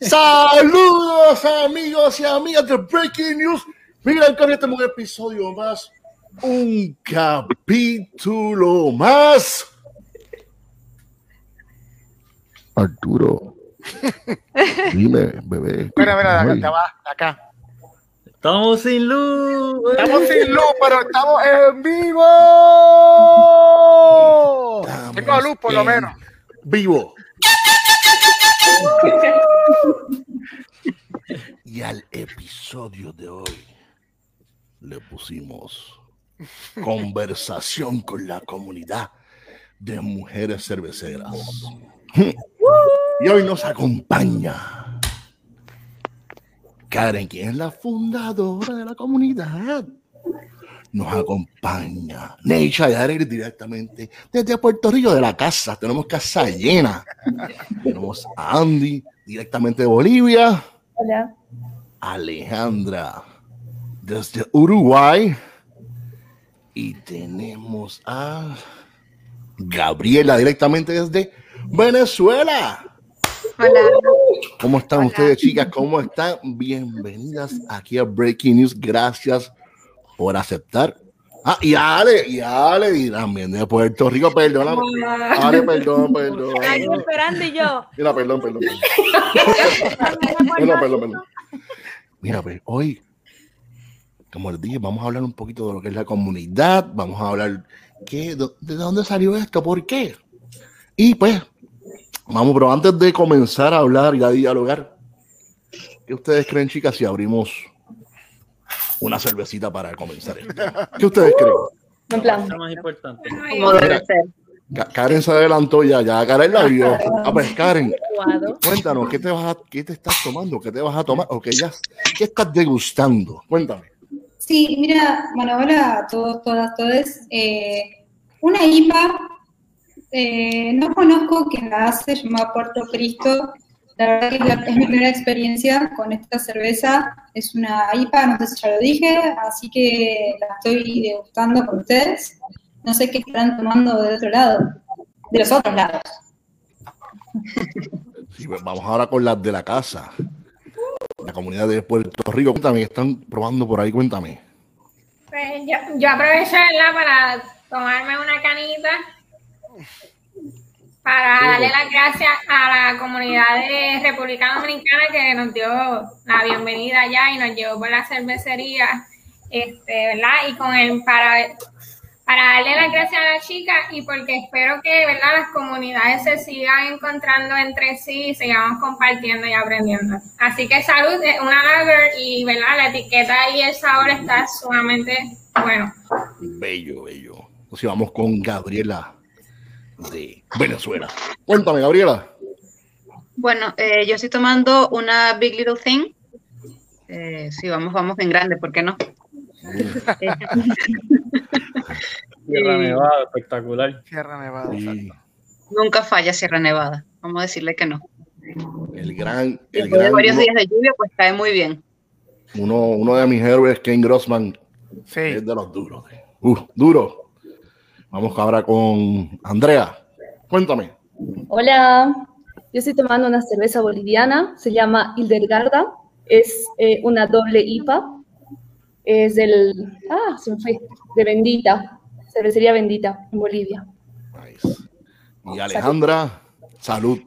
Saludos amigos y amigas de Breaking News. Mira, que este un episodio más, un capítulo más. Arturo, dime, bebé. Mira, mira, acá, va, acá. Estamos sin luz. Estamos sin luz, pero estamos en vivo. Tengo luz, por lo menos. Vivo. y al episodio de hoy le pusimos conversación con la comunidad de mujeres cerveceras. Y hoy nos acompaña Karen, quien es la fundadora de la comunidad. Nos acompaña Neisha Yarer directamente desde Puerto Rico de la casa. Tenemos casa llena. Tenemos a Andy directamente de Bolivia. Hola. Alejandra desde Uruguay. Y tenemos a Gabriela directamente desde Venezuela. Hola. ¿Cómo están ustedes, chicas? ¿Cómo están? Bienvenidas aquí a Breaking News. Gracias por aceptar. Ah, y Ale, y Ale, y también de Puerto Rico, perdóname. Ale, perdón, perdón. Ahí esperando y yo. Mira, perdón, perdón. Perdón, perdón, perdón. Mira, pues hoy, como les dije, vamos a hablar un poquito de lo que es la comunidad, vamos a hablar qué, de dónde salió esto, por qué. Y pues, vamos, pero antes de comenzar a hablar y a dialogar, ¿qué ustedes creen, chicas, si abrimos una cervecita para comenzar esto. ¿Qué ustedes creen? En plan. más importante. Como debe ser. Karen se adelantó ya, ya Karen la vio. Ah, pues Karen, cuéntanos, ¿qué te, vas a, ¿qué te estás tomando? ¿Qué te vas a tomar? ¿O qué, ya, qué estás degustando? Cuéntame. Sí, mira, bueno, hola a todos, todas, todos. Eh, una IPA, eh, no conozco quién la hace, llamada Puerto Cristo. La verdad que es mi primera experiencia con esta cerveza. Es una IPA, no sé si ya lo dije, así que la estoy degustando con ustedes. No sé qué estarán tomando del otro lado, de los otros lados. Pues vamos ahora con las de la casa. La comunidad de Puerto Rico, cuéntame, están probando por ahí? Cuéntame. Pues yo, yo aprovecho para tomarme una canita para darle las gracias a la comunidad de República Dominicana que nos dio la bienvenida allá y nos llevó por la cervecería, este, ¿verdad? Y con el para para darle las gracias a la chica y porque espero que ¿verdad? las comunidades se sigan encontrando entre sí y sigamos compartiendo y aprendiendo. Así que salud, una lager y ¿verdad? la etiqueta y el sabor está sumamente bueno. Bello, bello. Entonces vamos con Gabriela de Venezuela. Cuéntame, Gabriela. Bueno, eh, yo estoy tomando una Big Little Thing. Eh, sí, vamos, vamos en grande, ¿por qué no? Sierra Nevada, espectacular. Sierra Nevada. Nunca falla Sierra Nevada. Vamos a decirle que no. El gran. El gran varios días de lluvia, pues cae muy bien. Uno, uno de mis héroes, Ken Grossman, sí. es de los duros. Uh, duro. Vamos ahora con Andrea. Cuéntame. Hola, yo estoy tomando una cerveza boliviana, se llama Hildergarda, es eh, una doble IPA, es del, ah, se me fue, de Bendita, cervecería Bendita en Bolivia. Nice. Y Alejandra, salud.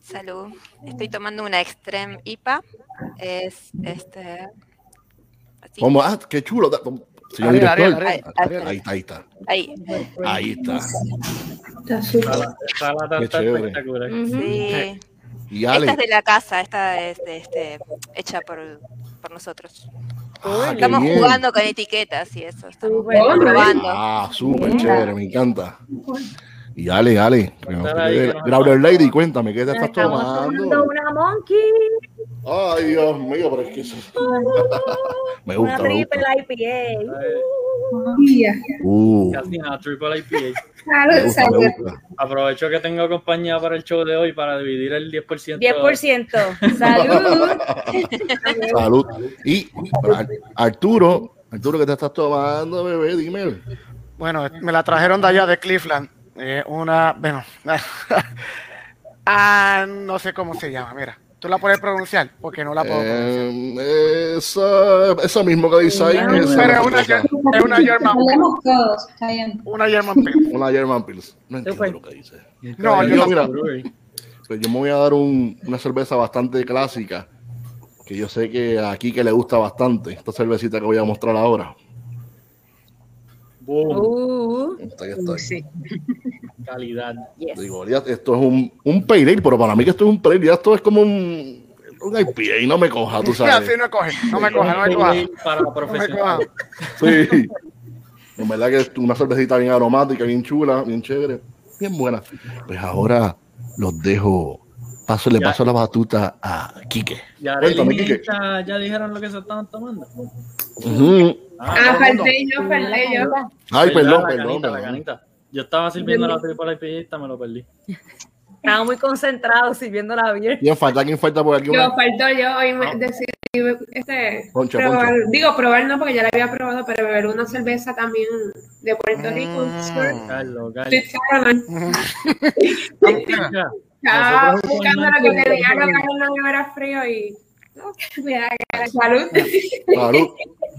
Salud. Estoy tomando una Extreme IPA. Es este. Así. ¿Cómo? Ah, qué chulo. Señor Arriba, director. arriba, Ahí, ahí está, ahí está. Ahí. Ahí está. Está súper. Está la chévere. espectacular. Sí. Y Esta es de la casa, esta es de, este, hecha por, por nosotros. Ah, Estamos bien. jugando con etiquetas y eso. Estamos probando. Ah, súper chévere, me encanta. Y Ale, Ale, que no Cuéntala se ahí, quede- que nos Growler. Lady, cuéntame, ¿qué te estás estamos tomando tomando? una monkey, Ay, Dios mío, pero es que eso... me una gusta, me triple gusta. IPA. Uh, Casi nada, triple IPA. me Salud, gusta, salud. me gusta. Aprovecho que tengo compañía para el show de hoy para dividir el 10%. 10%. Salud. Salud. Y Arturo, Arturo, ¿qué te estás tomando, bebé? Dime. Bueno, me la trajeron de allá de Cleveland. Eh, una, bueno, ah, no sé cómo se llama, mira. Tú la puedes pronunciar porque no la puedo pronunciar. Eh, eso, eso mismo que dice ahí. No, esa Pero es una, es una German bien. Una German Pils. Una German Pils. No entiendo lo que dice. No, yo yo mira, Pues yo me voy a dar un- una cerveza bastante clásica, que yo sé que aquí que le gusta bastante, esta cervecita que voy a mostrar ahora. Boom, Uh, sí. calidad. yes. Digo, ya, esto es un, un ale, pero para mí que esto es un ale, ya esto es como un, un IPA y no me coja, tú Sí, sabes. así no coge, no me coja, no me coja. Para No me coja. profesionales. Sí. En verdad que es una cervecita bien aromática, bien chula, bien chévere, bien buena. Pues ahora los dejo, paso, le Ya. paso la batuta a Quique. Ya, Cuéntame, Quique. Ya dijeron lo que se estaban tomando. Ah, mundo. falté yo, falté yo. Ay, perdón, la perdón, canita, la perdón. canita. Yo estaba sirviendo la triple esta me lo perdí. Estaba muy concentrado sirviendo la beer. ¿Quién falta? ¿Quién falta por aquí? Yo Una? faltó yo, hoy me decidí este, Poncho, probar, poncho. digo probar no porque ya la había probado, pero beber una cerveza también de Puerto Rico. Mm. Carlos, Carlos. Estaba Nosotros buscando lo que tenía que en la nevera frío y no, salud. Salud.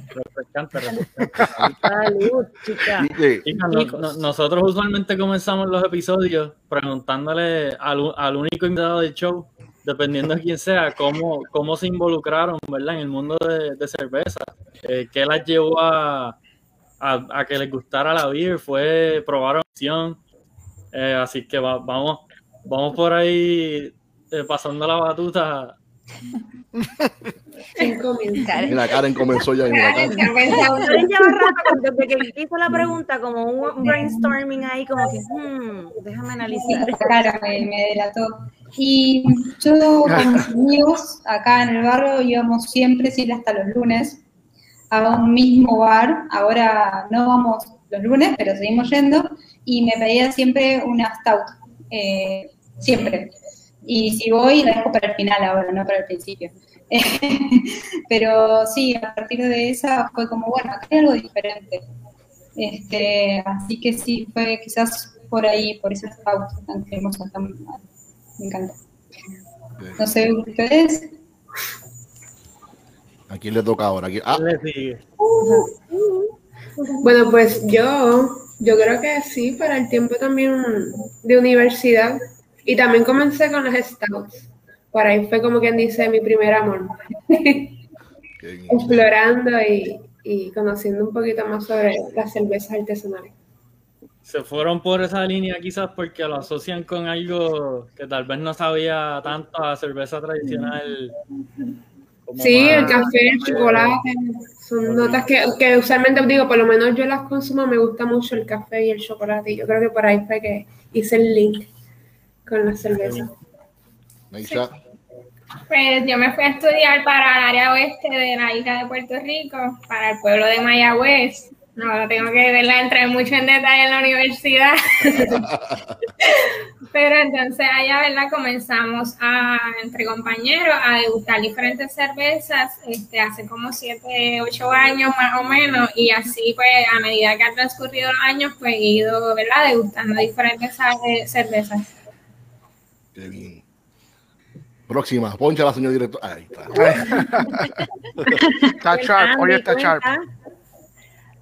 refrescante, refrescante. Salud, chica. Chica, no- no- nosotros usualmente comenzamos los episodios preguntándole al, al único invitado del show, dependiendo de quién sea, cómo, cómo se involucraron ¿verdad? en el mundo de, de cerveza. Eh, ¿Qué las llevó a, a, a que les gustara la beer? ¿Fue probar opción? Eh, así que va- vamos, vamos por ahí eh, pasando la batuta. Sin comentarios. Mira, Karen comenzó ya. Mira, Karen. Karen lleva rato desde que hizo la pregunta, como un brainstorming ahí, como que, hmm, déjame Sí, analizar. claro, me, me delató. Y yo con mis amigos acá en el barrio íbamos siempre, sí, hasta los lunes, a un mismo bar. Ahora no vamos los lunes, pero seguimos yendo. Y me pedía siempre una stout, eh, siempre. Y si voy, la dejo para el final ahora, no para el principio. pero sí, a partir de esa fue como, bueno, acá hay algo diferente. Este, así que sí, fue quizás por ahí, por esa stout tan cremosa, tan, me encanta. No sé, ustedes. ¿A quién le toca ahora? ¿A quién? Ah, Le sigue. Bueno, pues yo, yo creo que sí, para el tiempo también de universidad. Y también comencé con los stouts. Por ahí fue como quien dice mi primer amor. Explorando y, y conociendo un poquito más sobre las cervezas artesanales. Se fueron por esa línea quizás porque lo asocian con algo que tal vez no sabía tanto a cerveza tradicional. como Sí, el café, el chocolate, son notas que, que usualmente digo, por lo menos yo las consumo, me gusta mucho el café y el chocolate. Y yo creo que por ahí fue que hice el link con la cerveza. Neisha. Pues yo me fui a estudiar para el área oeste de la isla de Puerto Rico, para el pueblo de Mayagüez. No tengo que verla entrar mucho en detalle en la universidad. Pero entonces allá, ¿verdad? Comenzamos a, entre compañeros a degustar diferentes cervezas este, hace como 7, 8 años más o menos. Y así, pues, a medida que han transcurrido los años, pues he ido, ¿verdad? Degustando diferentes cervezas. Qué bien. Próxima, poncha la señor director. Ahí está. Está sharp, oye, está sharp.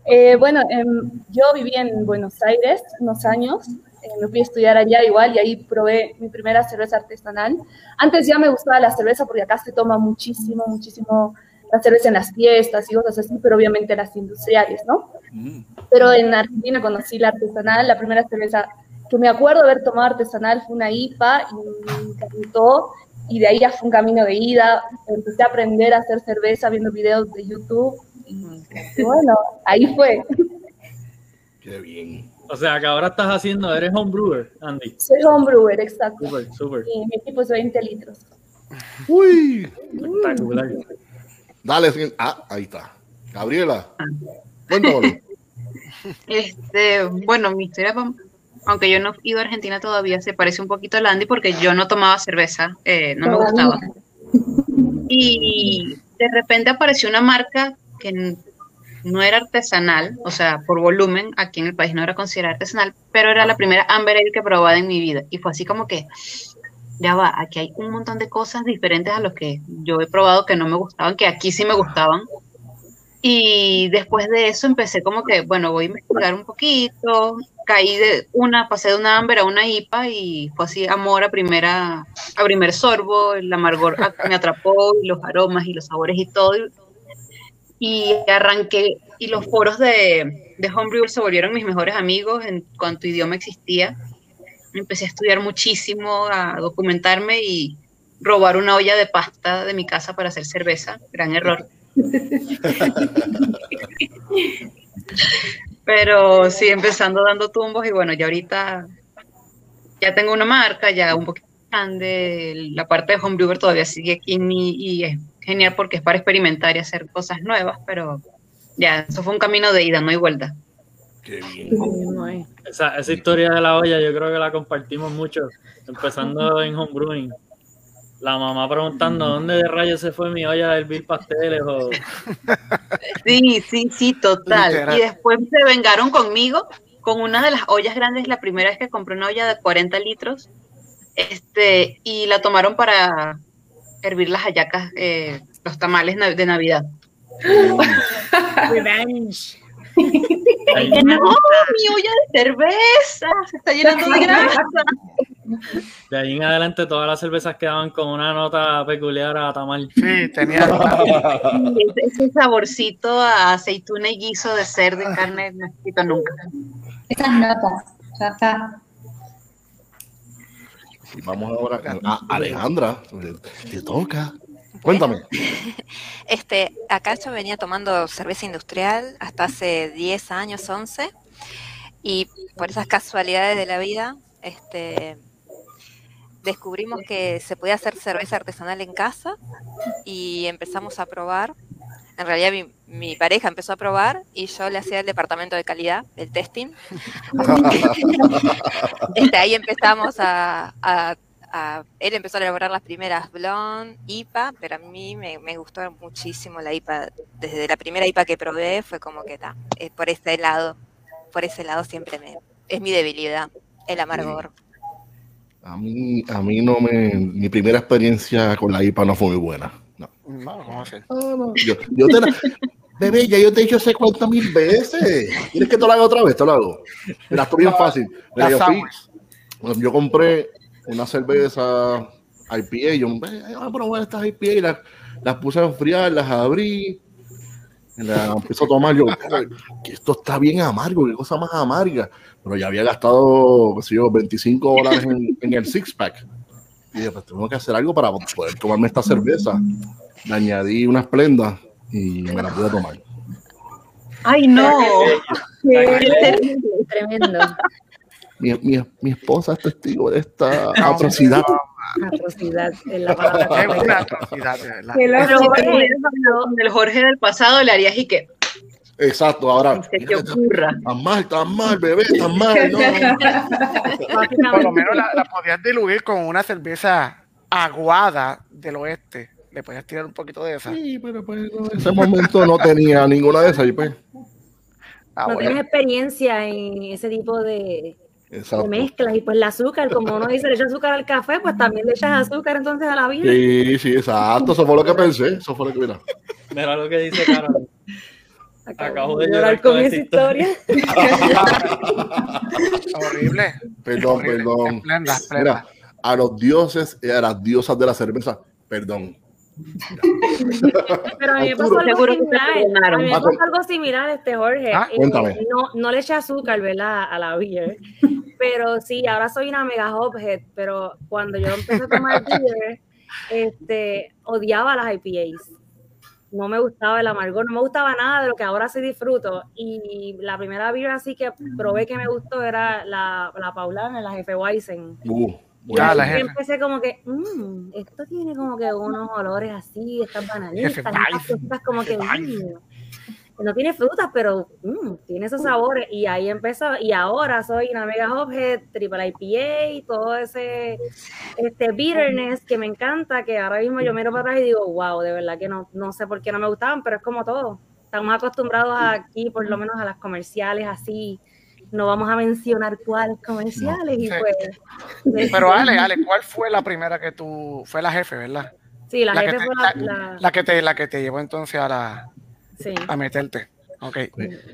Eh, bueno, em, yo viví en Buenos Aires unos años, eh, me fui a estudiar allá igual y ahí probé mi primera cerveza artesanal. Antes ya me gustaba la cerveza porque acá se toma muchísimo, muchísimo la cerveza en las fiestas y cosas así, pero obviamente las industriales, ¿no? Mm. Pero en Argentina conocí la artesanal, la primera cerveza que me acuerdo haber tomado artesanal fue una IPA y me encantó. Y de ahí ya fue un camino de ida. Empecé a aprender a hacer cerveza viendo videos de YouTube. Bueno, ahí fue. Qué bien. O sea, que ahora estás haciendo, eres homebrewer, Andy. Soy homebrewer, exacto. Súper, súper. Y mi equipo es 20 litros. Uy. Espectacular. Dale, ah, ahí está. Gabriela. Este, bueno, mi historia, aunque yo no he ido a Argentina todavía, se parece un poquito a la Andy porque yo no tomaba cerveza, eh, no me gustaba. Y de repente apareció una marca que no era artesanal, o sea, por volumen, aquí en el país no era considerada artesanal, pero era la primera Amber Ale que probaba en mi vida. Y fue así como que, ya va, aquí hay un montón de cosas diferentes a los que yo he probado que no me gustaban, que aquí sí me gustaban. Y después de eso empecé como que, bueno, voy a investigar un poquito, caí de una, pasé de una Amber a una IPA y fue así amor a primera, a primer sorbo, el amargor me atrapó y los aromas y los sabores y todo. Arranqué, y los foros de, de Homebrew se volvieron mis mejores amigos en cuanto idioma existía. Empecé a estudiar muchísimo, a documentarme y robar una olla de pasta de mi casa para hacer cerveza, gran error. Pero sí, empezando dando tumbos y bueno, ya ahorita ya tengo una marca, ya un poquito grande, la parte de homebrewer todavía sigue aquí en mí y es genial porque es para experimentar y hacer cosas nuevas, pero ya, eso fue un camino de ida, no hay vuelta. Qué bien. Esa, esa historia de la olla yo creo que la compartimos mucho, empezando en homebrewing. La mamá preguntando dónde de rayos se fue mi olla de hervir pasteles o Sí, sí, sí, total. Literal. Y después se vengaron conmigo con una de las ollas grandes, la primera vez que compré una olla de 40 litros, este, y la tomaron para hervir las hallacas, eh, los tamales de Navidad. Revenge. Ahí- Que no, mi olla de cerveza se está llenando de grasa. de ahí en adelante todas las cervezas quedaban con una nota peculiar a tamal. Sí, tenía. Ese, ese saborcito a aceituna y guiso de cerdo y carne no quito nunca. Esas notas, ya está. Y vamos ahora a Alejandra. Te toca. Cuéntame. Este, acá yo venía tomando cerveza industrial hasta hace 10 años, 11, y por esas casualidades de la vida, este, descubrimos que se podía hacer cerveza artesanal en casa y empezamos a probar. En realidad mi, mi pareja empezó a probar y yo le hacía el departamento de calidad, el testing. Este, ahí empezamos a, a- a- Él empezó a elaborar las primeras blonde, IPA, pero a mí me, me gustó muchísimo la IPA. Desde la primera IPA que probé fue como que está, por ese lado, por ese lado siempre me, es mi debilidad, el amargor. A mí, a mí no me. Mi primera experiencia con la IPA no fue muy buena. No. No, ¿cómo hacer? Yo, yo te la- Bebé, ya yo te he dicho sé cuántas mil veces. ¿Quieres que te lo haga otra vez? Te lo hago. Mira, esto es bien fácil. Mira, La yo, fui- yo compré una cerveza IPA. Yo, "Ve, vamos a probar estas IPA. Y las, las puse a enfriar, las abrí. y Las empiezo a tomar. Yo, que esto está bien amargo. Qué cosa más amarga. Pero ya había gastado, qué sé yo, 25 dólares en, en el six pack. Y dije, pues tengo que hacer algo para poder tomarme esta cerveza. Le añadí una esplenda y me la pude tomar. ¡Ay, no! Tremendo. Mi, mi, mi esposa es testigo de esta atrocidad. Atrocidad en la palabra. Es una atrocidad, de verdad. El Jorge del pasado le harías y que Exacto, ahora. te ocurra. Tan mal, tan mal, bebé, tan mal. No, Por lo menos la, la podías diluir con una cerveza aguada del oeste. Le podías tirar un poquito de esa. Sí, pero pues no, en ese momento no tenía ninguna de esas. Y pues, Ah, No bueno. tienes experiencia en ese tipo de, de mezclas y pues el azúcar, como uno dice, le echa azúcar al café, pues también le echas azúcar entonces a la vida. Sí, sí, exacto. Eso fue lo que pensé. Eso fue lo que mira. Mira lo que dice Carol. Acabo de llorar llorar con con esa historia. Horrible. Perdón, Horrible. perdón. Esplenda, esplenda. Mira, a los dioses y a las diosas de la cerveza, perdón. Pero a mí me pasó algo Seguro similar. A mí me pasó algo similar, este Jorge. Ah, Eh, cuéntame. no, no le eché azúcar, ¿verdad? A la beer. Pero sí, ahora soy una mega hophead. Pero cuando yo empecé a tomar beer, este, odiaba las IPAs. No me gustaba el amargor, no me gustaba nada de lo que ahora sí disfruto. Y la primera birra así que probé que me gustó era la, la Paulana, la Jefe Weizen. Uh, Ya, la Y jefe. empecé como que, mmm, esto tiene como que unos olores así, estas bananitas, Jefe estas cositas como que, no tiene frutas, pero mm, tiene esos sabores. Y ahí empezó, y ahora soy una mega hophead, triple IPA, todo ese este bitterness que me encanta, que ahora mismo yo miro para atrás y digo, wow, de verdad que no, no sé por qué no me gustaban, pero es como todo. Estamos acostumbrados aquí, por lo menos a las comerciales así. No vamos a mencionar cuáles comerciales. Y pues, Pero Ale, Ale, ¿cuál fue la primera que tú, fue la jefe, verdad? Sí, la, La que jefe te- fue la, la- la- La que te, la que te llevó entonces a la, sí. a meterte. Ok.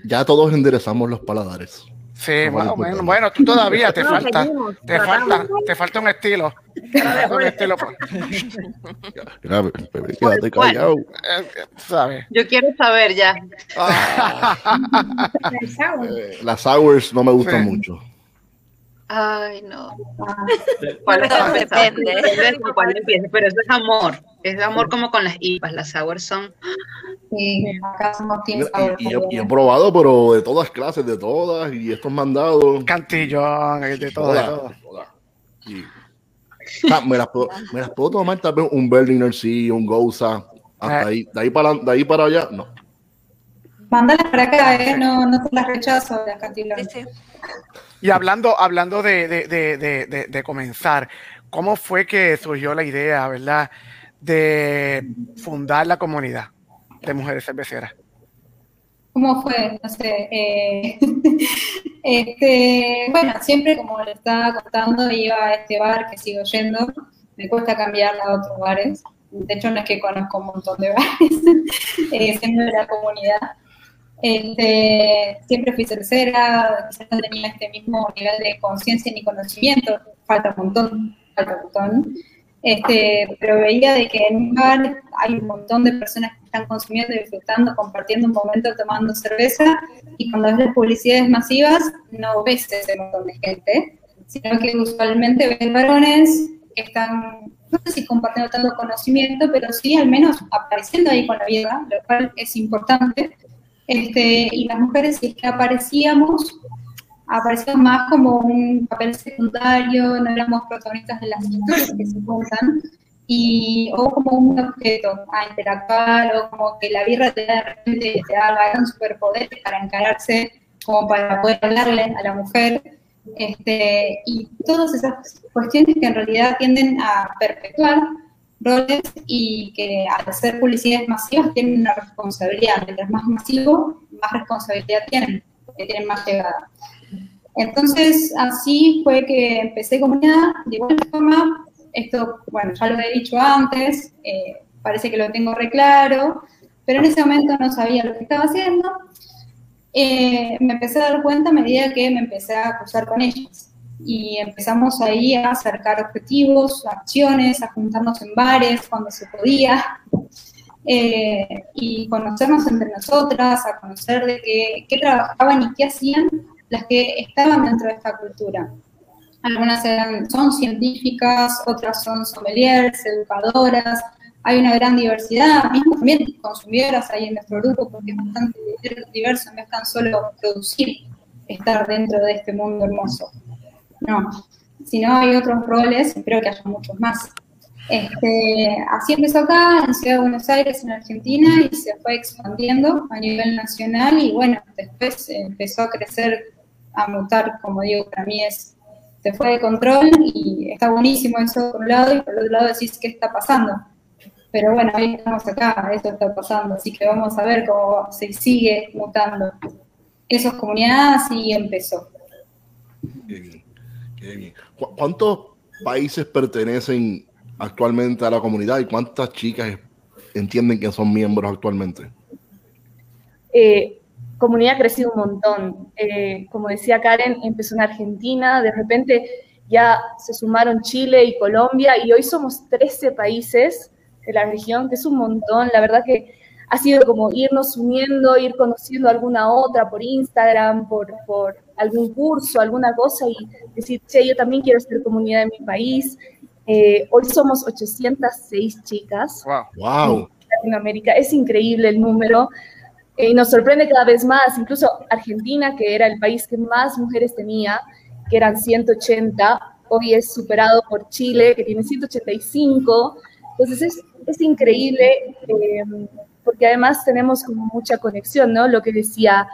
Ya todos enderezamos los paladares. Sí, más o importante. menos. Bueno, tú todavía te No, falta, seguimos, te falta, te falta un estilo. Te falta un estilo, quédate callado. Yo quiero saber ya. Sour. Eh, Las sours no me gustan Sí. mucho. Ay, no. ¿Cuál es depende. Cuál pero eso es amor. Es amor como con las IPAs. Las sour son. Sí, acá somos Y, y he, y he también. probado, pero de todas clases, de todas, y estos mandados. Cantillón, de Todas, o sea, me, las puedo, me las puedo tomar tal vez un Berliner sí, un Gouza. Hasta Eh. ahí, de ahí para de ahí para allá, no. Mándalas para acá, ¿eh? No, no te las rechazo, las cantilas. Sí, sí. Y hablando, hablando de, de, comenzar, ¿cómo fue que surgió la idea, verdad, de fundar la comunidad de mujeres cerveceras? ¿Cómo fue? No sé. eh, este, bueno, siempre como le estaba contando, iba a este bar que sigo yendo. Me cuesta cambiar a otros bares. De hecho, no es que conozco un montón de bares, eh, siempre la comunidad. Este, siempre fui tercera, quizás no tenía este mismo nivel de conciencia ni conocimiento, falta un montón, falta un montón. Este, pero veía de que en un bar hay un montón de personas que están consumiendo, disfrutando, compartiendo un momento, tomando cerveza, y cuando ves las publicidades masivas no ves ese montón de gente, sino que usualmente ves varones que están, no sé si compartiendo tanto conocimiento, pero sí al menos apareciendo ahí con la vida, lo cual es importante. Este, y las mujeres, es que aparecíamos, aparecíamos más como un papel secundario, no éramos protagonistas de las historias que se cuentan, y, o como un objeto a interactuar, o como que la birra te da, de repente te da gran superpoder para encararse, como para poder hablarle a la mujer, este, y todas esas cuestiones que en realidad tienden a perpetuar roles y que al ser publicidades masivas tienen una responsabilidad. Mientras más masivo, más responsabilidad tienen, porque tienen más llegada. Entonces, así fue que empecé comunidad. De igual forma, esto, bueno, ya lo he dicho antes, eh, parece que lo tengo re claro, pero en ese momento no sabía lo que estaba haciendo. Eh, me empecé a dar cuenta a medida que me empecé a acusar con ellas. Y empezamos ahí a acercar objetivos, acciones, a juntarnos en bares cuando se podía, eh, y conocernos entre nosotras, a conocer de qué, trabajaban y qué hacían las que estaban dentro de esta cultura. Algunas son científicas, otras son sommeliers, educadoras, hay una gran diversidad, mismo también consumidoras hay en nuestro grupo, porque es bastante diverso, no es tan solo producir, estar dentro de este mundo hermoso. No, sino hay otros roles, creo que haya muchos más. Este, así empezó acá, en Ciudad de Buenos Aires, en Argentina, y se fue expandiendo a nivel nacional, y bueno, después empezó a crecer, a mutar, como digo, para mí es, se fue de control, y está buenísimo eso por un lado, y por otro lado decís, ¿qué está pasando? Pero bueno, hoy estamos acá, eso está pasando, así que vamos a ver cómo se sigue mutando. Eso es comunidad, así empezó. Bien, qué bien. ¿Cu- ¿Cuántos países pertenecen actualmente a la comunidad y cuántas chicas entienden que son miembros actualmente? Eh, comunidad ha crecido un montón. Eh, como decía Karen, empezó en Argentina, de repente ya se sumaron Chile y Colombia y hoy somos 13 países de la región, que es un montón. La verdad que ha sido como irnos uniendo, ir conociendo alguna otra por Instagram, por, por algún curso, alguna cosa y decir, che, yo también quiero ser comunidad en mi país. Eh, hoy somos 806 chicas. Wow. ¡Wow! Latinoamérica. Es increíble el número eh, y nos sorprende cada vez más. Incluso Argentina, que era el país que más mujeres tenía, que eran 180, hoy es superado por Chile, que tiene 185. Entonces es, es increíble eh, porque además tenemos como mucha conexión, ¿no? Lo que decía,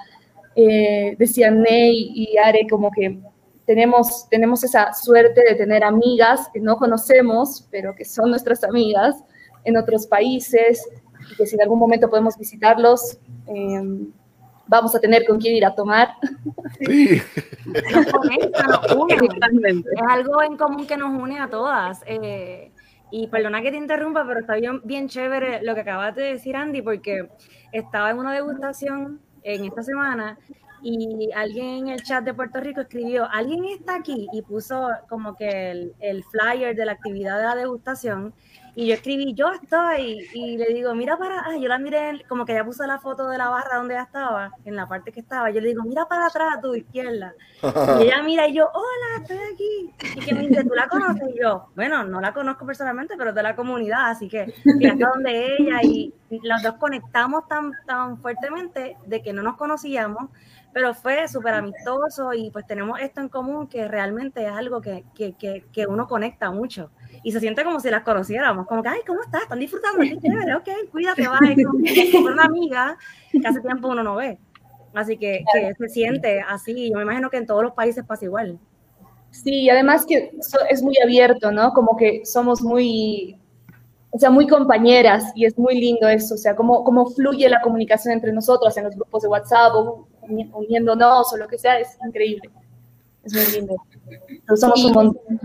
eh, decían Ney y Are, como que tenemos, tenemos esa suerte de tener amigas que no conocemos, pero que son nuestras amigas en otros países y que si en algún momento podemos visitarlos, eh, vamos a tener con quién ir a tomar. Sí. Es algo en común que nos une a todas. Eh, y perdona que te interrumpa, pero está bien, bien chévere lo que acabas de decir, Andy, porque estaba en una degustación en esta semana y alguien en el chat de Puerto Rico escribió, alguien está aquí y puso como que el, el flyer de la actividad de la degustación y yo escribí, yo estoy, y le digo, mira para, ah, yo la miré, como que ella puso la foto de la barra donde ella estaba, en la parte que estaba, yo le digo, mira para atrás a tu izquierda. Y ella mira y yo, hola, estoy aquí. Y que me dice, ¿tú la conoces? Y yo, bueno, no la conozco personalmente, pero es de la comunidad, así que fui hasta donde ella y los dos conectamos tan, tan fuertemente de que no nos conocíamos, pero fue súper amistoso y pues tenemos esto en común que realmente es algo que, que, que, que uno conecta mucho y se siente como si las conociéramos, como que, ay, ¿cómo estás? ¿Están disfrutando? Qué chévere, ok, cuídate, bye. Que como una amiga que hace tiempo uno no ve. Así que, que se siente así. Yo me imagino que en todos los países pasa igual. Sí, y además que es muy abierto, ¿no? Como que somos muy, o sea, muy compañeras y es muy lindo eso, o sea, cómo, cómo fluye la comunicación entre nosotras en los grupos de WhatsApp o uniéndonos o lo que sea, es increíble. Es muy lindo. Entonces, somos un montón.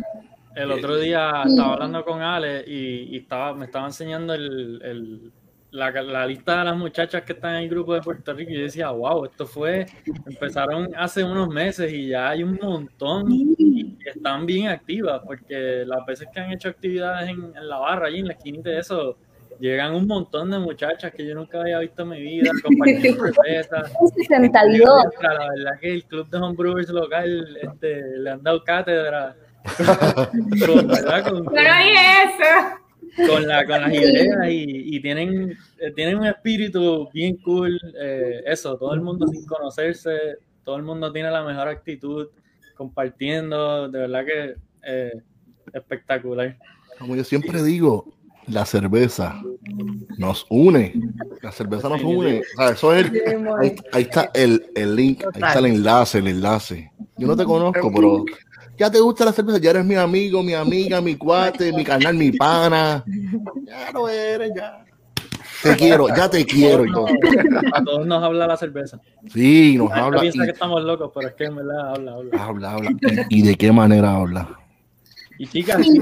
El otro día estaba hablando con Ale y, y estaba, me estaba enseñando el, el- la, la lista de las muchachas que están en el grupo de Puerto Rico y yo decía, wow, esto fue, empezaron hace unos meses y ya hay un montón y están bien activas porque las veces que han hecho actividades en, en la barra, allí en la esquinita de eso, llegan un montón de muchachas que yo nunca había visto en mi vida, compartiendo cerveza. Un 62. La verdad que el club de homebrewers local este, le han dado cátedra con, ¿verdad? con, dije eso. con la, con las ideas y, y tienen, eh, tienen un espíritu bien cool. eh, eso, todo el mundo sin conocerse, todo el mundo tiene la mejor actitud, compartiendo, de verdad que eh, espectacular. Como yo siempre digo, la cerveza nos une. La cerveza nos une. O sea, eso es el- ahí, ahí está el, el link, ahí está el enlace, el enlace. Yo no te conozco, pero ya te gusta la cerveza, ya eres mi amigo, mi amiga, mi cuate, mi canal, mi pana. Ya lo eres, ya. Te quiero, ya te quiero. y todo. A todos nos habla la cerveza. Sí, nos La habla. piensa y- que estamos locos, pero es que en verdad habla, habla. habla, habla. ¿Y, y de qué manera habla? Y chicas, Sí,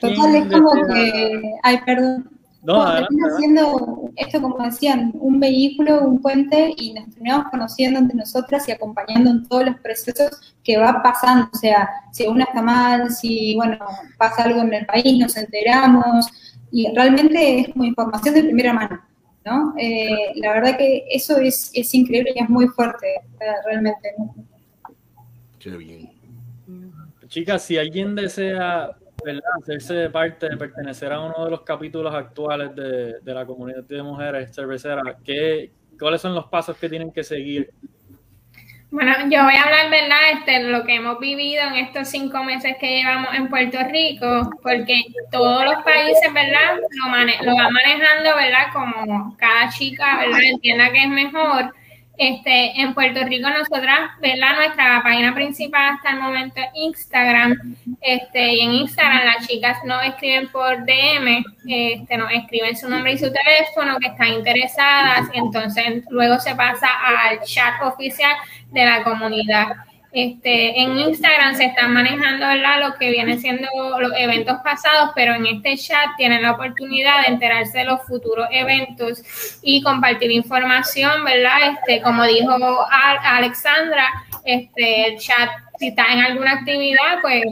Total, es como que, ay, perdón, No, como adelante, termina adelante. siendo esto, como decían, un vehículo, un puente, y nos terminamos conociendo entre nosotras y acompañando en todos los procesos que va pasando. O sea, si una está mal, si, bueno, pasa algo en el país, nos enteramos, y realmente es como información de primera mano, ¿no? Eh, la verdad que eso es, es increíble y es muy fuerte, realmente. Qué bien. Chicas, si alguien desea ¿verdad? hacerse parte de pertenecer a uno de los capítulos actuales de, de la comunidad de mujeres cerveceras, ¿qué, ¿cuáles son los pasos que tienen que seguir? Bueno, yo voy a hablar, ¿verdad? Este, lo que hemos vivido en estos cinco meses que llevamos en Puerto Rico, porque todos los países, ¿verdad? Lo, mane- lo van manejando, ¿verdad? Como cada chica, ¿verdad? Entienda que es mejor. Este, en Puerto Rico nosotras, ¿verdad? Nuestra página principal hasta el momento es Instagram. Este, y en Instagram las chicas nos escriben por DM, este, nos escriben su nombre y su teléfono, que están interesadas, entonces luego se pasa al chat oficial de la comunidad. Este, en Instagram se están manejando ¿verdad? lo que vienen siendo los eventos pasados, pero en este chat tienen la oportunidad de enterarse de los futuros eventos y compartir información, ¿verdad? Este, como dijo Alexandra, este, el chat, si está en alguna actividad, pues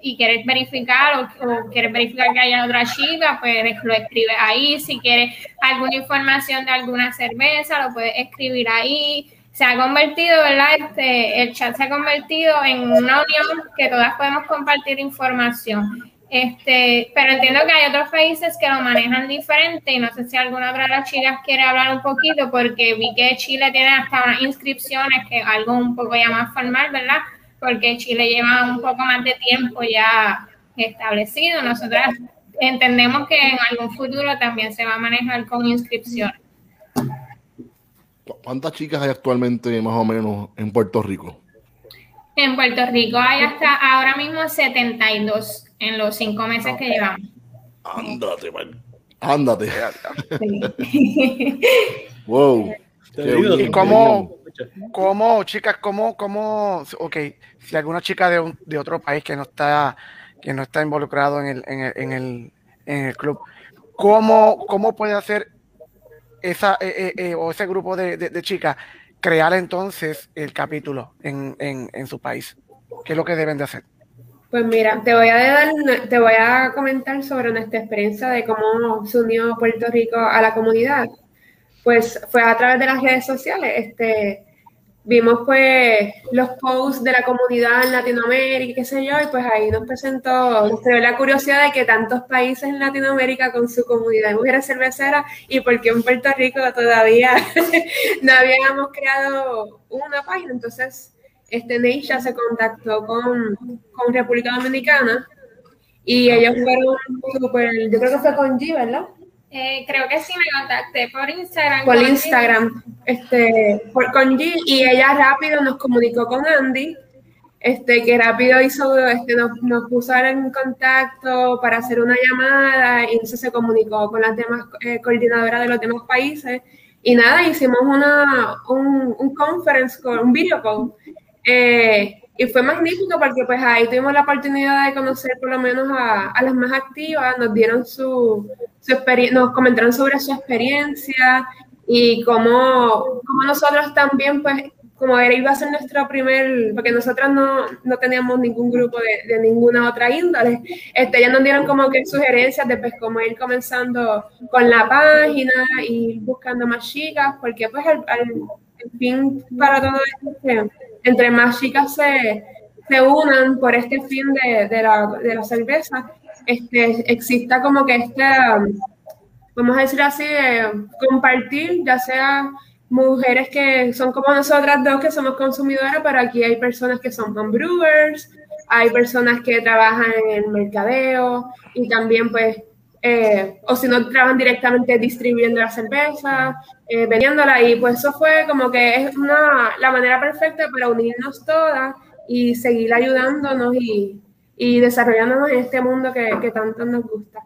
y quieres verificar o, o quieres verificar que haya otra chica, pues lo escribes ahí. Si quieres alguna información de alguna cerveza, lo puedes escribir ahí. Se ha convertido, ¿verdad? Este, el chat se ha convertido en una unión que todas podemos compartir información. Este, pero entiendo que hay otros países que lo manejan diferente y no sé si alguna otra de las chicas quiere hablar un poquito porque vi que Chile tiene hasta unas inscripciones, que algo un poco ya más formal, ¿verdad? Porque Chile lleva un poco más de tiempo ya establecido. Nosotras entendemos que en algún futuro también se va a manejar con inscripciones. ¿Cuántas chicas hay actualmente más o menos en Puerto Rico? En Puerto Rico hay hasta ahora mismo 72 en los cinco meses que llevamos. Ándate, man. Ándate. wow. ¿Y cómo, cómo, chicas, cómo, cómo, ok, si alguna chica de, un, de otro país que no está, que no está involucrado en el, en el, en el, en el club, ¿cómo, cómo puede hacer esa, eh, eh, o ese grupo de, de, de, chicas crear entonces el capítulo en, en, en su país? ¿Qué es lo que deben de hacer? Pues mira, te voy a dar, te voy a comentar sobre nuestra experiencia de cómo se unió Puerto Rico a la comunidad. Pues fue a través de las redes sociales. Este, vimos pues los posts de la comunidad en Latinoamérica, qué sé yo, y pues ahí nos presentó, nos dio la curiosidad de que tantos países en Latinoamérica con su comunidad de mujeres cerveceras y porque en Puerto Rico todavía no habíamos creado una página. Entonces este Neisha se contactó con, con República Dominicana y ellos fueron súper, yo creo que fue con G, ¿verdad? Eh, creo que sí me contacté por Instagram. Por Instagram, este, por, con G, y ella rápido nos comunicó con Andy, este, que rápido hizo, este, nos, nos puso en contacto para hacer una llamada, y entonces se comunicó con las demás eh, coordinadoras de los demás países, y nada, hicimos una, un, un conference call, un video call, eh, y fue magnífico porque pues ahí tuvimos la oportunidad de conocer por lo menos a, a las más activas, nos dieron su, su experiencia, nos comentaron sobre su experiencia y cómo, cómo nosotros también pues como era, iba a ser nuestro primer, porque nosotros no, no teníamos ningún grupo de, de, ninguna otra índole, este, ya nos dieron como que sugerencias de pues como ir comenzando con la página y buscando más chicas, porque pues el, el fin para todo esto entre más chicas se, se unan por este fin de, de, la, de la cerveza, este, exista como que este, vamos a decir así, compartir, ya sea mujeres que son como nosotras dos que somos consumidoras, pero aquí hay personas que son homebrewers, hay personas que trabajan en el mercadeo y también pues eh, o si no trabajan directamente distribuyendo la cerveza, eh, vendiéndola y pues eso fue como que es una, la manera perfecta para unirnos todas y seguir ayudándonos y, y desarrollándonos en este mundo que, que tanto nos gusta.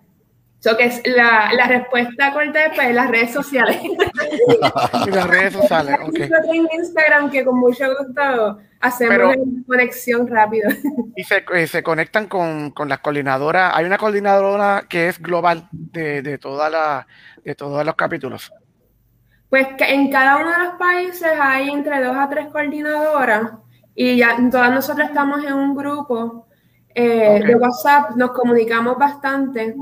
So que es la, la respuesta corta pues las redes sociales. y las redes sociales, ok. En Instagram que con mucho gusto hacemos Pero, conexión rápido. Y se, eh, se conectan con, con, las coordinadoras. Hay una coordinadora que es global de, de, toda la, de todos los capítulos. Pues que en cada uno de los países hay entre dos a tres coordinadoras y ya todas nosotros estamos en un grupo eh, okay. de WhatsApp, nos comunicamos bastante.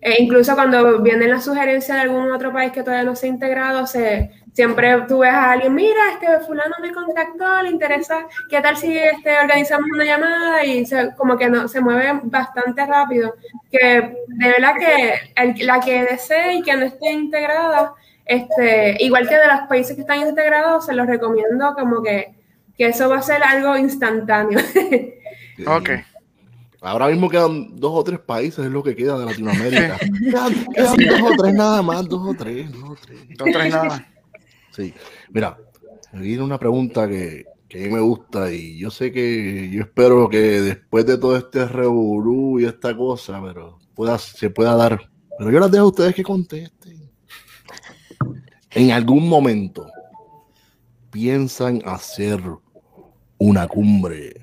E incluso cuando vienen las sugerencias de algún otro país que todavía no se ha integrado, se, siempre tú ves a alguien, mira, este fulano me contactó, le interesa, ¿qué tal si este, organizamos una llamada? Y se, como que no, se mueve bastante rápido. Que de verdad que la que desee y que no esté integrada, este, igual que de los países que están integrados, se los recomiendo como que, que eso va a ser algo instantáneo. ok. Ahora mismo quedan dos o tres países, es lo que queda de Latinoamérica. quedan, quedan dos o tres nada más, dos o tres, dos o tres. Dos o tres nada más. Sí, mira, me viene una pregunta que, que, a mí me gusta y yo sé que yo espero que después de todo este revolú y esta cosa, pero pueda, se pueda dar. Pero yo las dejo a ustedes que contesten. En algún momento piensan hacer una cumbre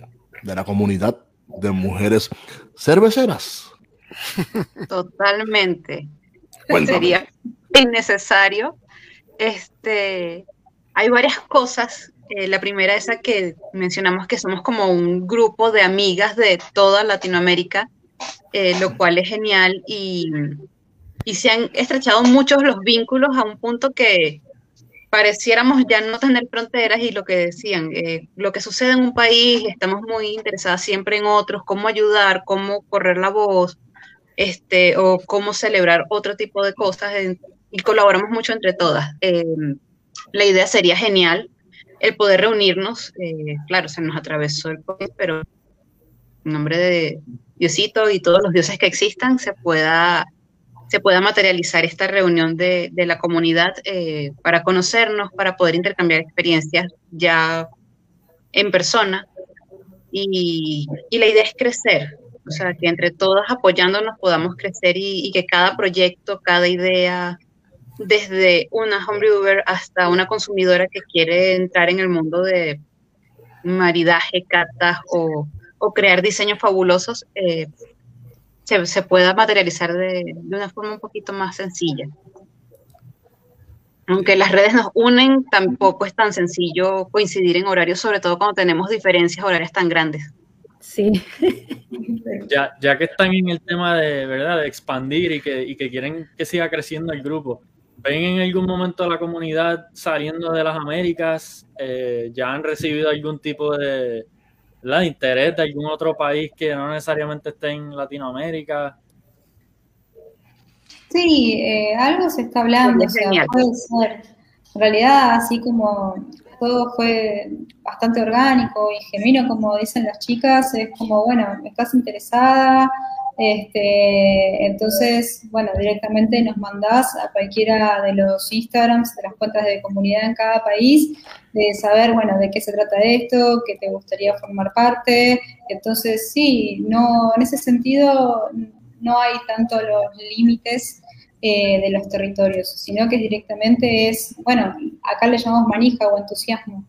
de la comunidad de mujeres cerveceras. Totalmente. Sería innecesario. Este, hay varias cosas. Eh, la primera es la que mencionamos que somos como un grupo de amigas de toda Latinoamérica, eh, lo cual es genial y, y se han estrechado muchos los vínculos a un punto que pareciéramos ya no tener fronteras y lo que decían, eh, lo que sucede en un país, estamos muy interesadas siempre en otros, cómo ayudar, cómo correr la voz, este, o cómo celebrar otro tipo de cosas y colaboramos mucho entre todas. Eh, la idea sería genial el poder reunirnos, eh, claro, se nos atravesó el COVID, pero en nombre de Diosito y todos los dioses que existan, se pueda, se pueda materializar esta reunión de, la comunidad eh, para conocernos, para poder intercambiar experiencias ya en persona. Y, la idea es crecer, o sea, que entre todas apoyándonos podamos crecer y, que cada proyecto, cada idea, desde una homebrewer hasta una consumidora que quiere entrar en el mundo de maridaje, catas o, o crear diseños fabulosos, eh, se, se pueda materializar de, de una forma un poquito más sencilla. Aunque las redes nos unen, tampoco es tan sencillo coincidir en horarios, sobre todo cuando tenemos diferencias horarias tan grandes. Sí. Ya, ya que están en el tema de, ¿verdad? de expandir y que, y que quieren que siga creciendo el grupo, ¿ven en algún momento a la comunidad saliendo de las Américas? Eh, ¿Ya han recibido algún tipo de, ¿verdad? de interés de algún otro país que no necesariamente esté en Latinoamérica? Sí, eh, algo se está hablando, o sea, puede ser. En realidad, así como todo fue bastante orgánico y genuino, como dicen las chicas, es como, bueno, estás interesada, este, entonces, bueno, directamente nos mandás a cualquiera de los Instagrams, de las cuentas de comunidad en cada país, de saber, bueno, de qué se trata esto, que te gustaría formar parte. Entonces, sí, no, en ese sentido no hay tanto los límites eh, de los territorios, sino que directamente es, bueno, acá le llamamos manija o entusiasmo.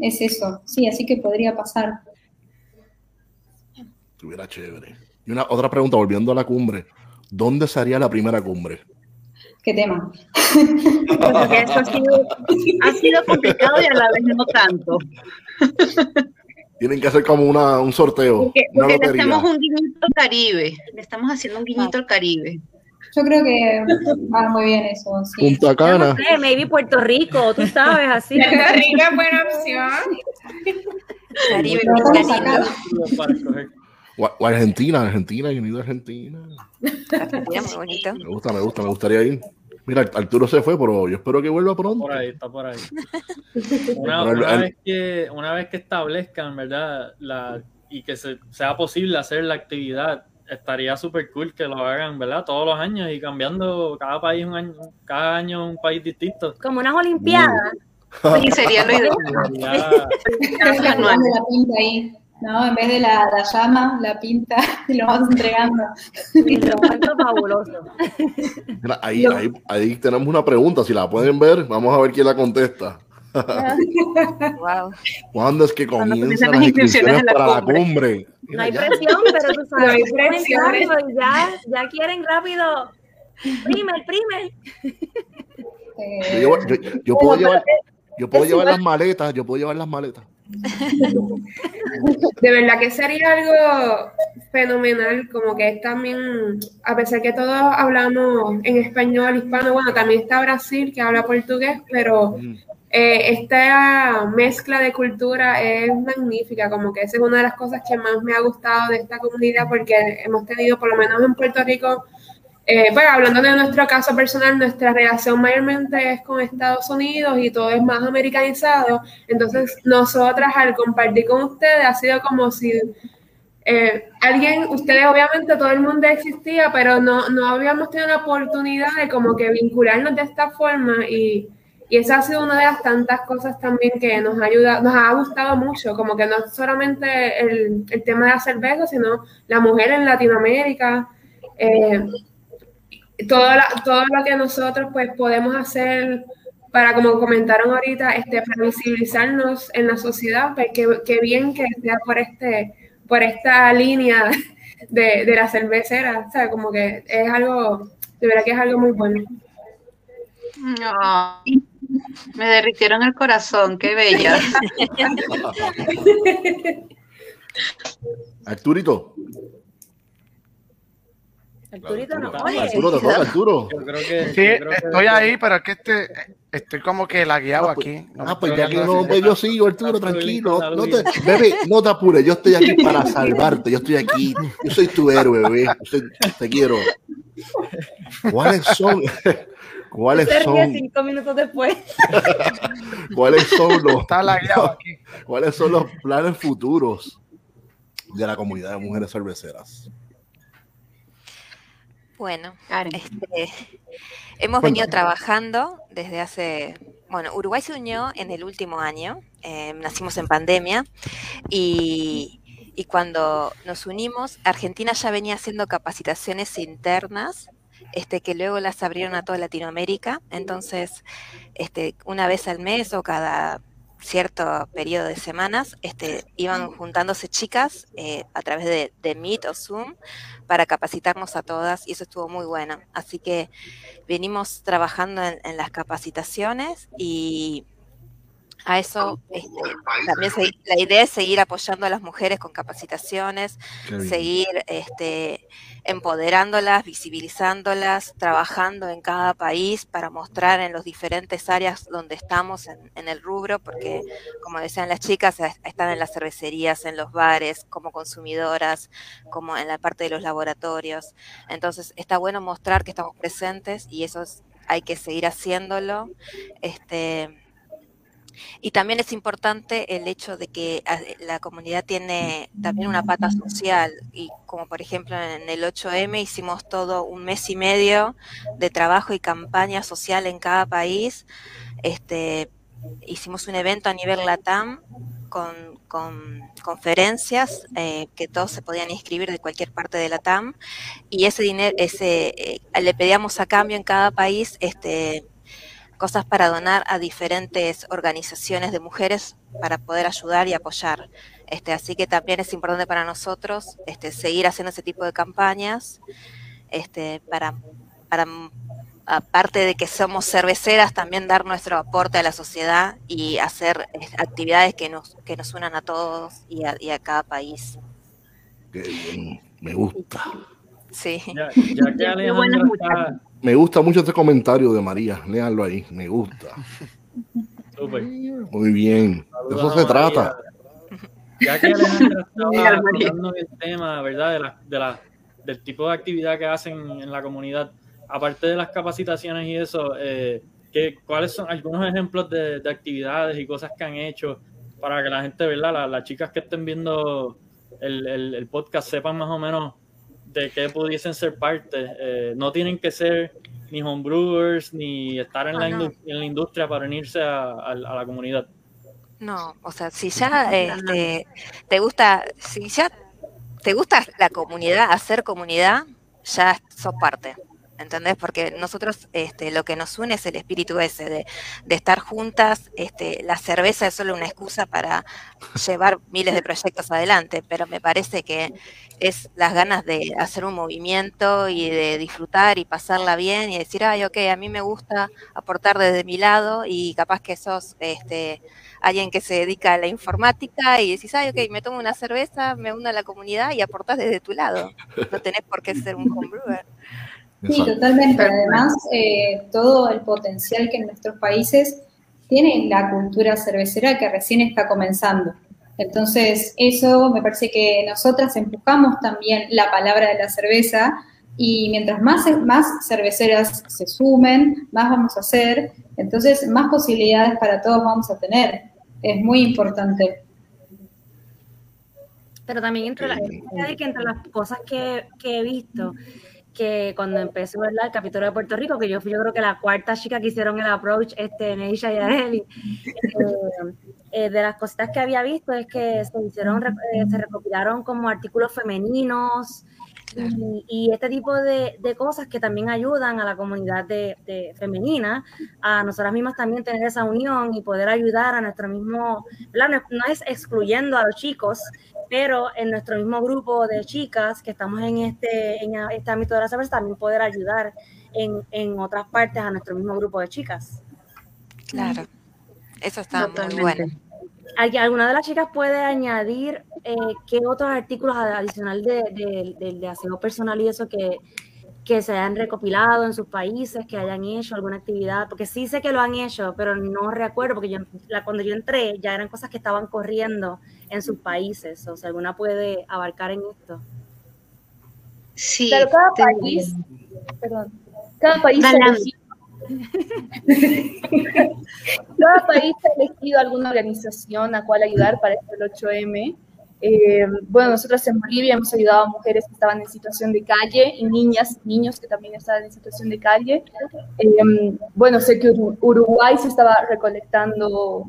Es eso, sí, así que podría pasar. Estuviera chévere. Y una otra pregunta, volviendo a la cumbre. ¿Dónde sería la primera cumbre? ¿Qué tema? Porque eso ha sido, ha sido complicado y a la vez no tanto. Tienen que hacer como una, un sorteo, Porque, una porque le hacemos un guiñito al Caribe, le estamos haciendo un guiñito al Caribe. Yo creo que va muy bien eso, sí. Punta Cana. no sé, maybe Puerto Rico, tú sabes, así. Puerto Rico es buena opción. Caribe, Pero O, o Argentina, Argentina, yo he ido a Argentina. Argentina, muy bonito. Me gusta, me gusta, me gustaría ir. Mira, Arturo se fue, pero yo espero que vuelva pronto. Por ahí, está por ahí. Una, vez que, una vez que establezcan, ¿verdad? La, y que se, sea posible hacer la actividad, estaría súper cool que lo hagan, ¿verdad? Todos los años y cambiando cada país un año, cada año un país distinto. Como unas olimpiadas. Y sería lo ideal. ¿no? En vez de la, la llama, la pinta, y lo vamos entregando. Sí, lo fabuloso. Mira, ahí, ahí, ahí tenemos una pregunta, si la pueden ver, vamos a ver quién la contesta. Wow. ¿Cuándo es que comienzan las inscripciones la para la cumbre? cumbre? No hay ya. presión, pero tú sabes. No hay presión. y ya, ya quieren rápido. Primer, primer. Yo, Eh, llevo- yo- yo puedo llevar, yo puedo llevar las maletas, yo puedo llevar las maletas. De verdad que sería algo fenomenal, como que es también, a pesar que todos hablamos en español hispano, bueno, también está Brasil que habla portugués, pero eh, esta mezcla de cultura es magnífica, como que esa es una de las cosas que más me ha gustado de esta comunidad, porque hemos tenido, por lo menos en Puerto Rico, eh, bueno, hablando de nuestro caso personal, nuestra relación mayormente es con Estados Unidos y todo es más americanizado. Entonces, nosotras al compartir con ustedes ha sido como si eh, alguien, ustedes obviamente todo el mundo existía, pero no, no habíamos tenido la oportunidad de como que vincularnos de esta forma y, y esa ha sido una de las tantas cosas también que nos ayuda, nos ha gustado mucho, como que no solamente el, el tema de la cerveza, sino la mujer en Latinoamérica. eh, todo, la- todo lo que nosotros pues podemos hacer para, como comentaron ahorita, este, para visibilizarnos en la sociedad, pues qué, qué bien que sea por este, por esta línea de, de la cervecera, o sea, como que es algo, de verdad que es algo muy bueno. Ay, me derritieron el corazón, qué bella. Arturito, Arturito, no, oye. Arturo, te toca, Arturo. Yo creo que. Sí, yo creo que- estoy ahí, pero es que este, estoy como que lagueado Ah, pues- aquí. No Ah, pues ya que no, pues yo sigo, Arturo, tranquilo. No te, bebé, no te apures, yo estoy aquí para salvarte. Yo estoy aquí. Yo soy tu héroe, bebé. Yo soy- te quiero. ¿Cuáles son? ¿Cuáles son? cinco minutos después. ¿Cuáles son los? Está lagueado aquí. ¿Cuáles son los planes futuros de la comunidad de mujeres cerveceras? Bueno, este, hemos venido trabajando desde hace, bueno, Uruguay se unió en el último año, eh, nacimos en pandemia y, y cuando nos unimos, Argentina ya venía haciendo capacitaciones internas, este, que luego las abrieron a toda Latinoamérica, entonces, este, una vez al mes o cada cierto periodo de semanas, este, iban juntándose chicas eh, a través de, de Meet o Zoom para capacitarnos a todas y eso estuvo muy bueno. Así que venimos trabajando en, en las capacitaciones y a eso este, también se- la idea es seguir apoyando a las mujeres con capacitaciones, seguir este, empoderándolas, visibilizándolas, trabajando en cada país para mostrar en las diferentes áreas donde estamos en, en el rubro, porque como decían las chicas, es- están en las cervecerías, en los bares, como consumidoras, como en la parte de los laboratorios. Entonces está bueno mostrar que estamos presentes y eso es- hay que seguir haciéndolo. Este, y también es importante el hecho de que ah, la comunidad tiene también una pata social y como por ejemplo en el 8M hicimos todo un mes y medio de trabajo y campaña social en cada país. Este, hicimos un evento a nivel LATAM con, con conferencias eh, que todos se podían inscribir de cualquier parte de LATAM y ese dinero, ese, eh, le pedíamos a cambio en cada país este, cosas para donar a diferentes organizaciones de mujeres para poder ayudar y apoyar. Este, así que también es importante para nosotros este, seguir haciendo ese tipo de campañas este, para, para, aparte de que somos cerveceras, también dar nuestro aporte a la sociedad y hacer eh, actividades que nos, que nos unan a todos y a, y a cada país. Qué bien, me gusta. Sí. Ya, ya que Alejandra está. Me gusta mucho este comentario de María. Léanlo ahí. Me gusta. Muy bien. De eso se trata. Ya que Alejandra estaba hablando del tema, ¿verdad? De la, de la, del tipo de actividad que hacen en la comunidad, aparte de las capacitaciones y eso, eh, ¿qué, ¿cuáles son algunos ejemplos de, de actividades y cosas que han hecho para que la gente, ¿verdad? La- las chicas que estén viendo el, el- el podcast sepan más o menos de qué pudiesen ser parte. Eh, no tienen que ser ni homebrewers ni estar en, la, Ah, no. indu- en la industria para unirse a, a- a la comunidad. No, o sea, si ya este, te gusta, si ya te gusta la comunidad, hacer comunidad, ya sos parte. ¿Entendés? Porque nosotros este, lo que nos une es el espíritu ese de, estar juntas. Este, la cerveza es solo una excusa para llevar miles de proyectos adelante, pero me parece que es las ganas de hacer un movimiento y de disfrutar y pasarla bien y decir, ay, ok, a mí me gusta aportar desde mi lado y capaz que sos este, alguien que se dedica a la informática y decís, ay, ok, me tomo una cerveza, me uno a la comunidad y aportás desde tu lado. No tenés por qué ser un homebrewer. Sí, totalmente. Además, eh, todo el potencial que en nuestros países tiene la cultura cervecera que recién está comenzando. Entonces, eso me parece que nosotras empujamos también la palabra de la cerveza y mientras más, más cerveceras se sumen, más vamos a hacer, entonces más posibilidades para todos vamos a tener. Es muy importante. Pero también entre, la- de que entre las cosas que, que he visto, que cuando empecé ¿verdad? el capítulo de Puerto Rico, que yo fui yo creo que la cuarta chica que hicieron el approach, este, Neisha y Areli, eh, eh, de las cositas que había visto es que se hicieron, eh, se recopilaron como artículos femeninos y, y este tipo de, de cosas que también ayudan a la comunidad de, de femenina, a nosotras mismas también tener esa unión y poder ayudar a nuestro mismo, ¿verdad? no, no es excluyendo a los chicos, pero en nuestro mismo grupo de chicas que estamos en este, en este ámbito de la cerveza, también poder ayudar en, en otras partes a nuestro mismo grupo de chicas. Claro. Eso está muy bueno. ¿Alguien- ¿Alguna de las chicas puede añadir eh, qué otros artículos adicional de, de, de- de aseo personal y eso que, que se hayan recopilado en sus países, que hayan hecho alguna actividad, porque sí sé que lo han hecho, pero no recuerdo, porque yo, la, cuando yo entré ya eran cosas que estaban corriendo en sus países, o sea, alguna puede abarcar en esto. Sí. Claro, cada país, perdón, cada país ha elegido, cada país ha elegido alguna organización a cual ayudar para del 8M. Eh, bueno, nosotros en Bolivia hemos ayudado a mujeres que estaban en situación de calle y niñas, niños que también estaban en situación de calle. Eh, bueno, sé que Uru- Uruguay se estaba recolectando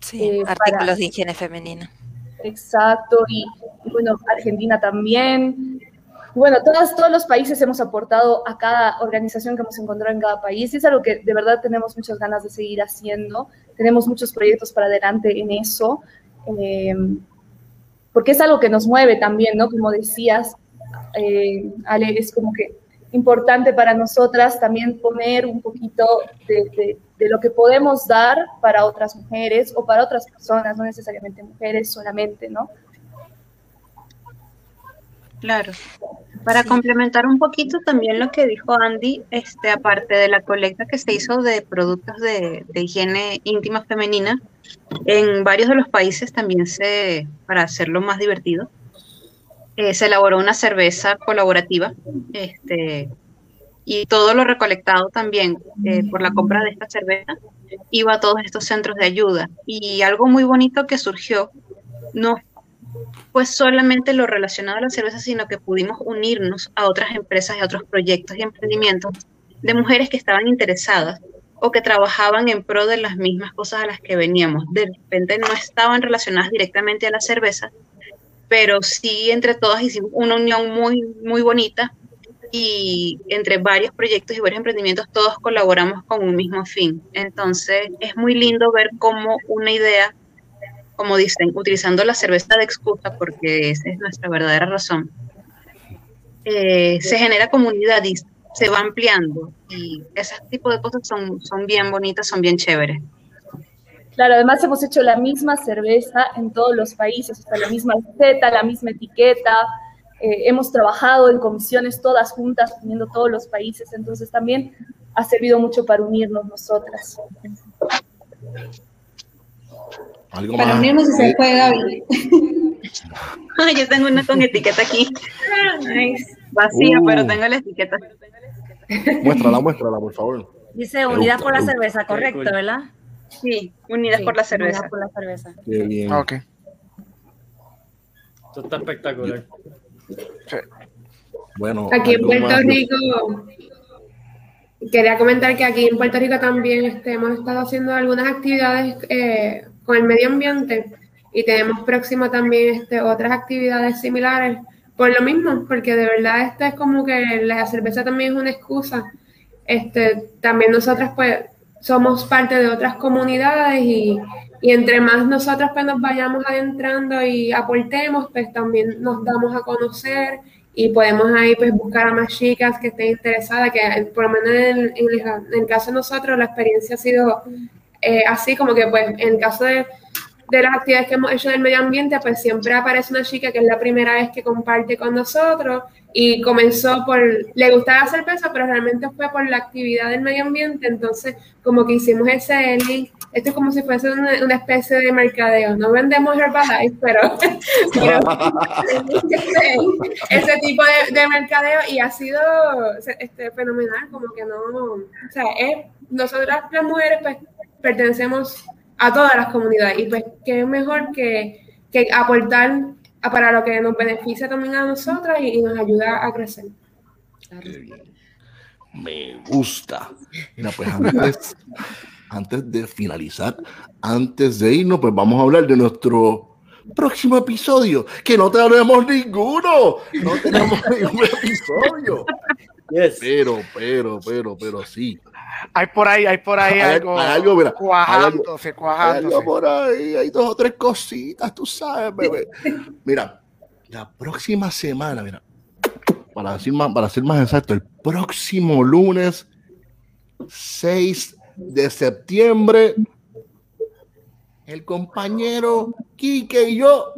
Sí, Eh, artículos para- de higiene femenina. Exacto, y, y bueno, Argentina también. Bueno, todos, todos los países hemos aportado a cada organización que hemos encontrado en cada país y es algo que de verdad tenemos muchas ganas de seguir haciendo. Tenemos muchos proyectos para adelante en eso, eh, porque es algo que nos mueve también, ¿no? Como decías, eh, Ale, es como que importante para nosotras también poner un poquito de, lo que podemos dar para otras mujeres o para otras personas, no necesariamente mujeres solamente, ¿no? Claro. Para complementar un poquito también lo que dijo Andy, este, aparte de la colecta que se hizo de productos de, de higiene íntima femenina, en varios de los países también se, para hacerlo más divertido, eh, se elaboró una cerveza colaborativa, este, y todo lo recolectado también eh, por la compra de esta cerveza iba a todos estos centros de ayuda. Y algo muy bonito que surgió, no pues solamente lo relacionado a la cerveza, sino que pudimos unirnos a otras empresas y a otros proyectos y emprendimientos de mujeres que estaban interesadas o que trabajaban en pro de las mismas cosas a las que veníamos. De repente no estaban relacionadas directamente a la cerveza, pero sí entre todas hicimos una unión muy, muy bonita y entre varios proyectos y varios emprendimientos todos colaboramos con un mismo fin. Entonces es muy lindo ver cómo una idea como dicen, utilizando la cerveza de excusa, porque esa es nuestra verdadera razón, eh, se genera comunidad y se va ampliando. Y ese tipo de cosas son, son bien bonitas, son bien chéveres. Claro, además hemos hecho la misma cerveza en todos los países, o la misma receta, la misma etiqueta. eh, hemos trabajado en comisiones todas juntas, uniendo todos los países, entonces también ha servido mucho para unirnos nosotras. Algo Para más. unirnos se fue Gaby. Ay, yo tengo una con etiqueta aquí, Nice. vacía, Uh. pero tengo la etiqueta. Muéstrala, muéstrala, por favor. Dice Unidas por la cerveza, correcto. ¿verdad? Sí, unidas Sí, por la Unidas cerveza. por la cerveza. Qué bien. Ok. Esto está espectacular. Bueno, Aquí en Puerto más. Rico, quería comentar que aquí en Puerto Rico también este, hemos estado haciendo algunas actividades eh, con el medio ambiente y tenemos próximo también este, otras actividades similares por lo mismo, porque de verdad este es como que la cerveza también es una excusa. Este, también nosotras pues somos parte de otras comunidades y, y entre más nosotros pues nos vayamos adentrando y aportemos, pues también nos damos a conocer y podemos ahí pues buscar a más chicas que estén interesadas, que por lo menos en en el caso de nosotros la experiencia ha sido eh, así como que pues en caso de, de las actividades que hemos hecho del medio ambiente, pues siempre aparece una chica que es la primera vez que comparte con nosotros y comenzó por, le gustaba la cerveza, pero realmente fue por la actividad del medio ambiente, entonces como que hicimos ese link, esto es como si fuese una, una especie de mercadeo, no vendemos Herbalife, pero, pero ese, ese tipo de, de mercadeo y ha sido este, fenomenal, como que no, o sea, es, nosotras las mujeres pues pertenecemos a todas las comunidades y pues qué mejor que, que aportar a- para lo que nos beneficia también a nosotras y, y nos ayuda a crecer. Me gusta. Mira, pues antes, antes de finalizar, antes de irnos, pues vamos a hablar de nuestro próximo episodio, que no tenemos ninguno, no tenemos ningún episodio. Yes. Pero, pero, pero, pero sí. Hay por ahí, hay por ahí Hay- algo, hay algo, mira, hay algo- cuajándose, Hay algo cuajándose. por ahí, hay dos o tres cositas, tú sabes, bebé. Mira, la próxima semana, mira, para decir más, para ser más exacto, el próximo lunes 6 de septiembre, el compañero Quique y yo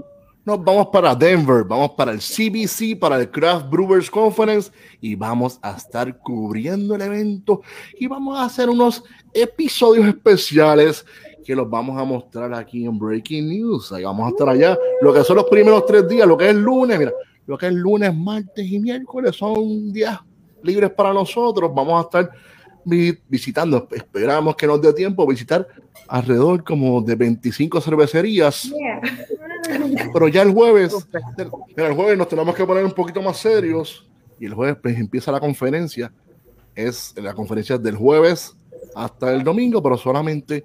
nos vamos para Denver, vamos para el CBC, para el Craft Brewers Conference y vamos a estar cubriendo el evento y vamos a hacer unos episodios especiales que los vamos a mostrar aquí en Breaking News. Ahí vamos a estar allá. Lo que son los primeros tres días, lo que es lunes, mira, lo que es lunes, martes y miércoles son días libres para nosotros. Vamos a estar visitando, esperamos que nos dé tiempo visitar alrededor como de 25 cervecerías. Pero ya el jueves, mira, el jueves nos tenemos que poner un poquito más serios y el jueves pues, empieza la conferencia. Es la conferencia del jueves hasta el domingo, pero solamente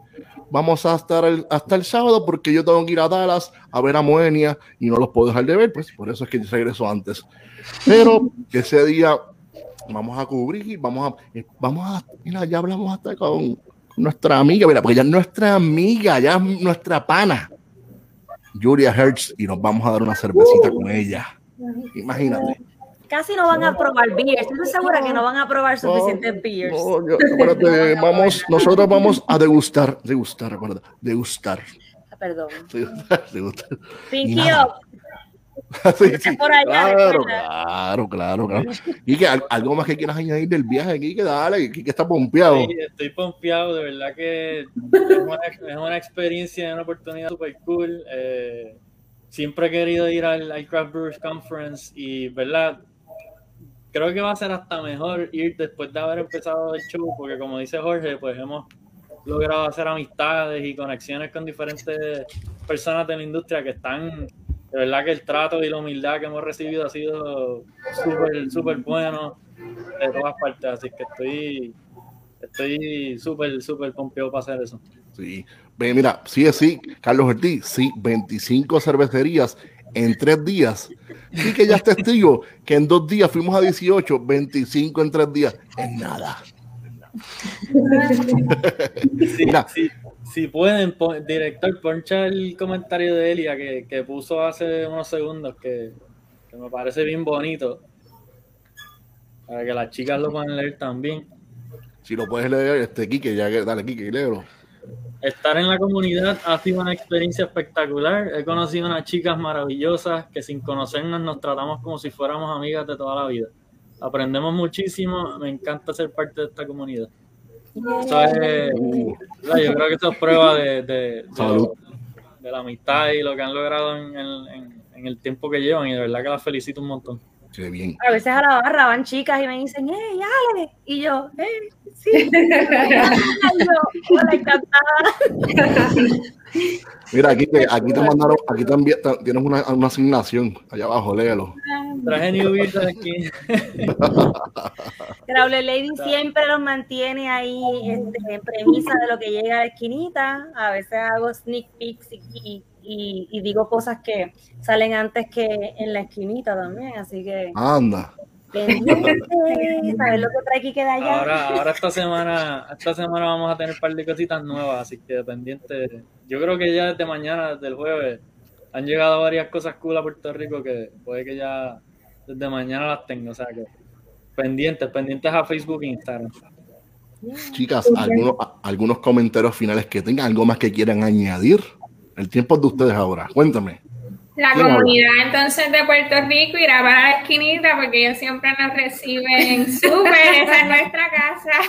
vamos a estar el- hasta el sábado porque yo tengo que ir a Dallas a ver a Moenia y no los puedo dejar de ver, pues por eso es que regreso antes. Pero ese día vamos a cubrir, vamos a, eh, vamos a, mira, ya hablamos hasta con nuestra amiga, mira, porque ya es nuestra amiga, ya es nuestra pana, Julia Hertz, y nos vamos a dar una cervecita con ella. Imagínate. Casi no van a probar beers. Estoy segura que no van a probar suficientes beers. No, yo- acuérdate, vamos, nosotros vamos a degustar, degustar, recuerda, degustar, Ah, Perdón. degustar, degustar. Pinky up. Sí, sí, por allá, claro, claro, claro, claro. Y que algo más que quieras añadir del viaje, Kike, dale, Kike está pompeado. Sí, estoy pompeado, de verdad que es una, es una experiencia, una oportunidad super cool. eh, siempre he querido ir al, al Craft Brewers Conference y, ¿verdad? Creo que va a ser hasta mejor ir después de haber empezado el show, porque como dice Jorge, pues hemos logrado hacer amistades y conexiones con diferentes personas de la industria que están, de verdad que el trato y la humildad que hemos recibido ha sido súper, súper bueno de todas partes, así que estoy estoy súper, súper pompeado para hacer eso. Sí, Ve, mira, sí es sí, Carlos Ortiz, sí, 25 cervecerías en tres días. Sí que ya es testigo que en dos días fuimos a 18, 25 en tres días, es nada. Si, Mira. si, si pueden, pon- director, poncha el comentario de Elia que, que puso hace unos segundos que, que me parece bien bonito. Para que las chicas lo puedan leer también. Si lo puedes leer, este Quique, ya que dale, Quique, léelo. Estar en la comunidad ha sido una experiencia espectacular. He conocido unas chicas maravillosas que sin conocernos nos tratamos como si fuéramos amigas de toda la vida. Aprendemos muchísimo. Me encanta ser parte de esta comunidad. Eso es, Uh, yo creo que eso es prueba de, de- de de la amistad y lo que han logrado en, el- en- en el tiempo que llevan. Y de verdad que las felicito un montón. qué bien. A veces a la barra van chicas y me dicen, ¡hey, Ale! Y yo, ¡hey, sí! Yo, hola, encantada. Mira, Quique, aquí te mandaron, aquí también ta- tienes una, una asignación allá abajo, léelo. Traje New Beer de aquí. Crowley Lady siempre los mantiene ahí este, en premisa de lo que llega a la esquinita. A veces hago sneak peeks y, y- y- y digo cosas que salen antes que en la esquinita también. Así que, Anda. pendiente, ¿sabes lo que trae aquí queda allá? Ahora, ahora esta semana, esta semana vamos a tener un par de cositas nuevas, así que pendiente. Yo creo que ya desde mañana, desde el jueves, han llegado varias cosas cool a Puerto Rico que puede que ya desde mañana las tengo, o sea que pendientes, pendientes a Facebook e Instagram. Chicas, algunos, algunos comentarios finales que tengan, algo más que quieran añadir. El tiempo es de ustedes ahora. Cuéntame. La comunidad entonces de Puerto Rico irá para la esquinita porque ellos siempre nos reciben súper, esa es nuestra casa.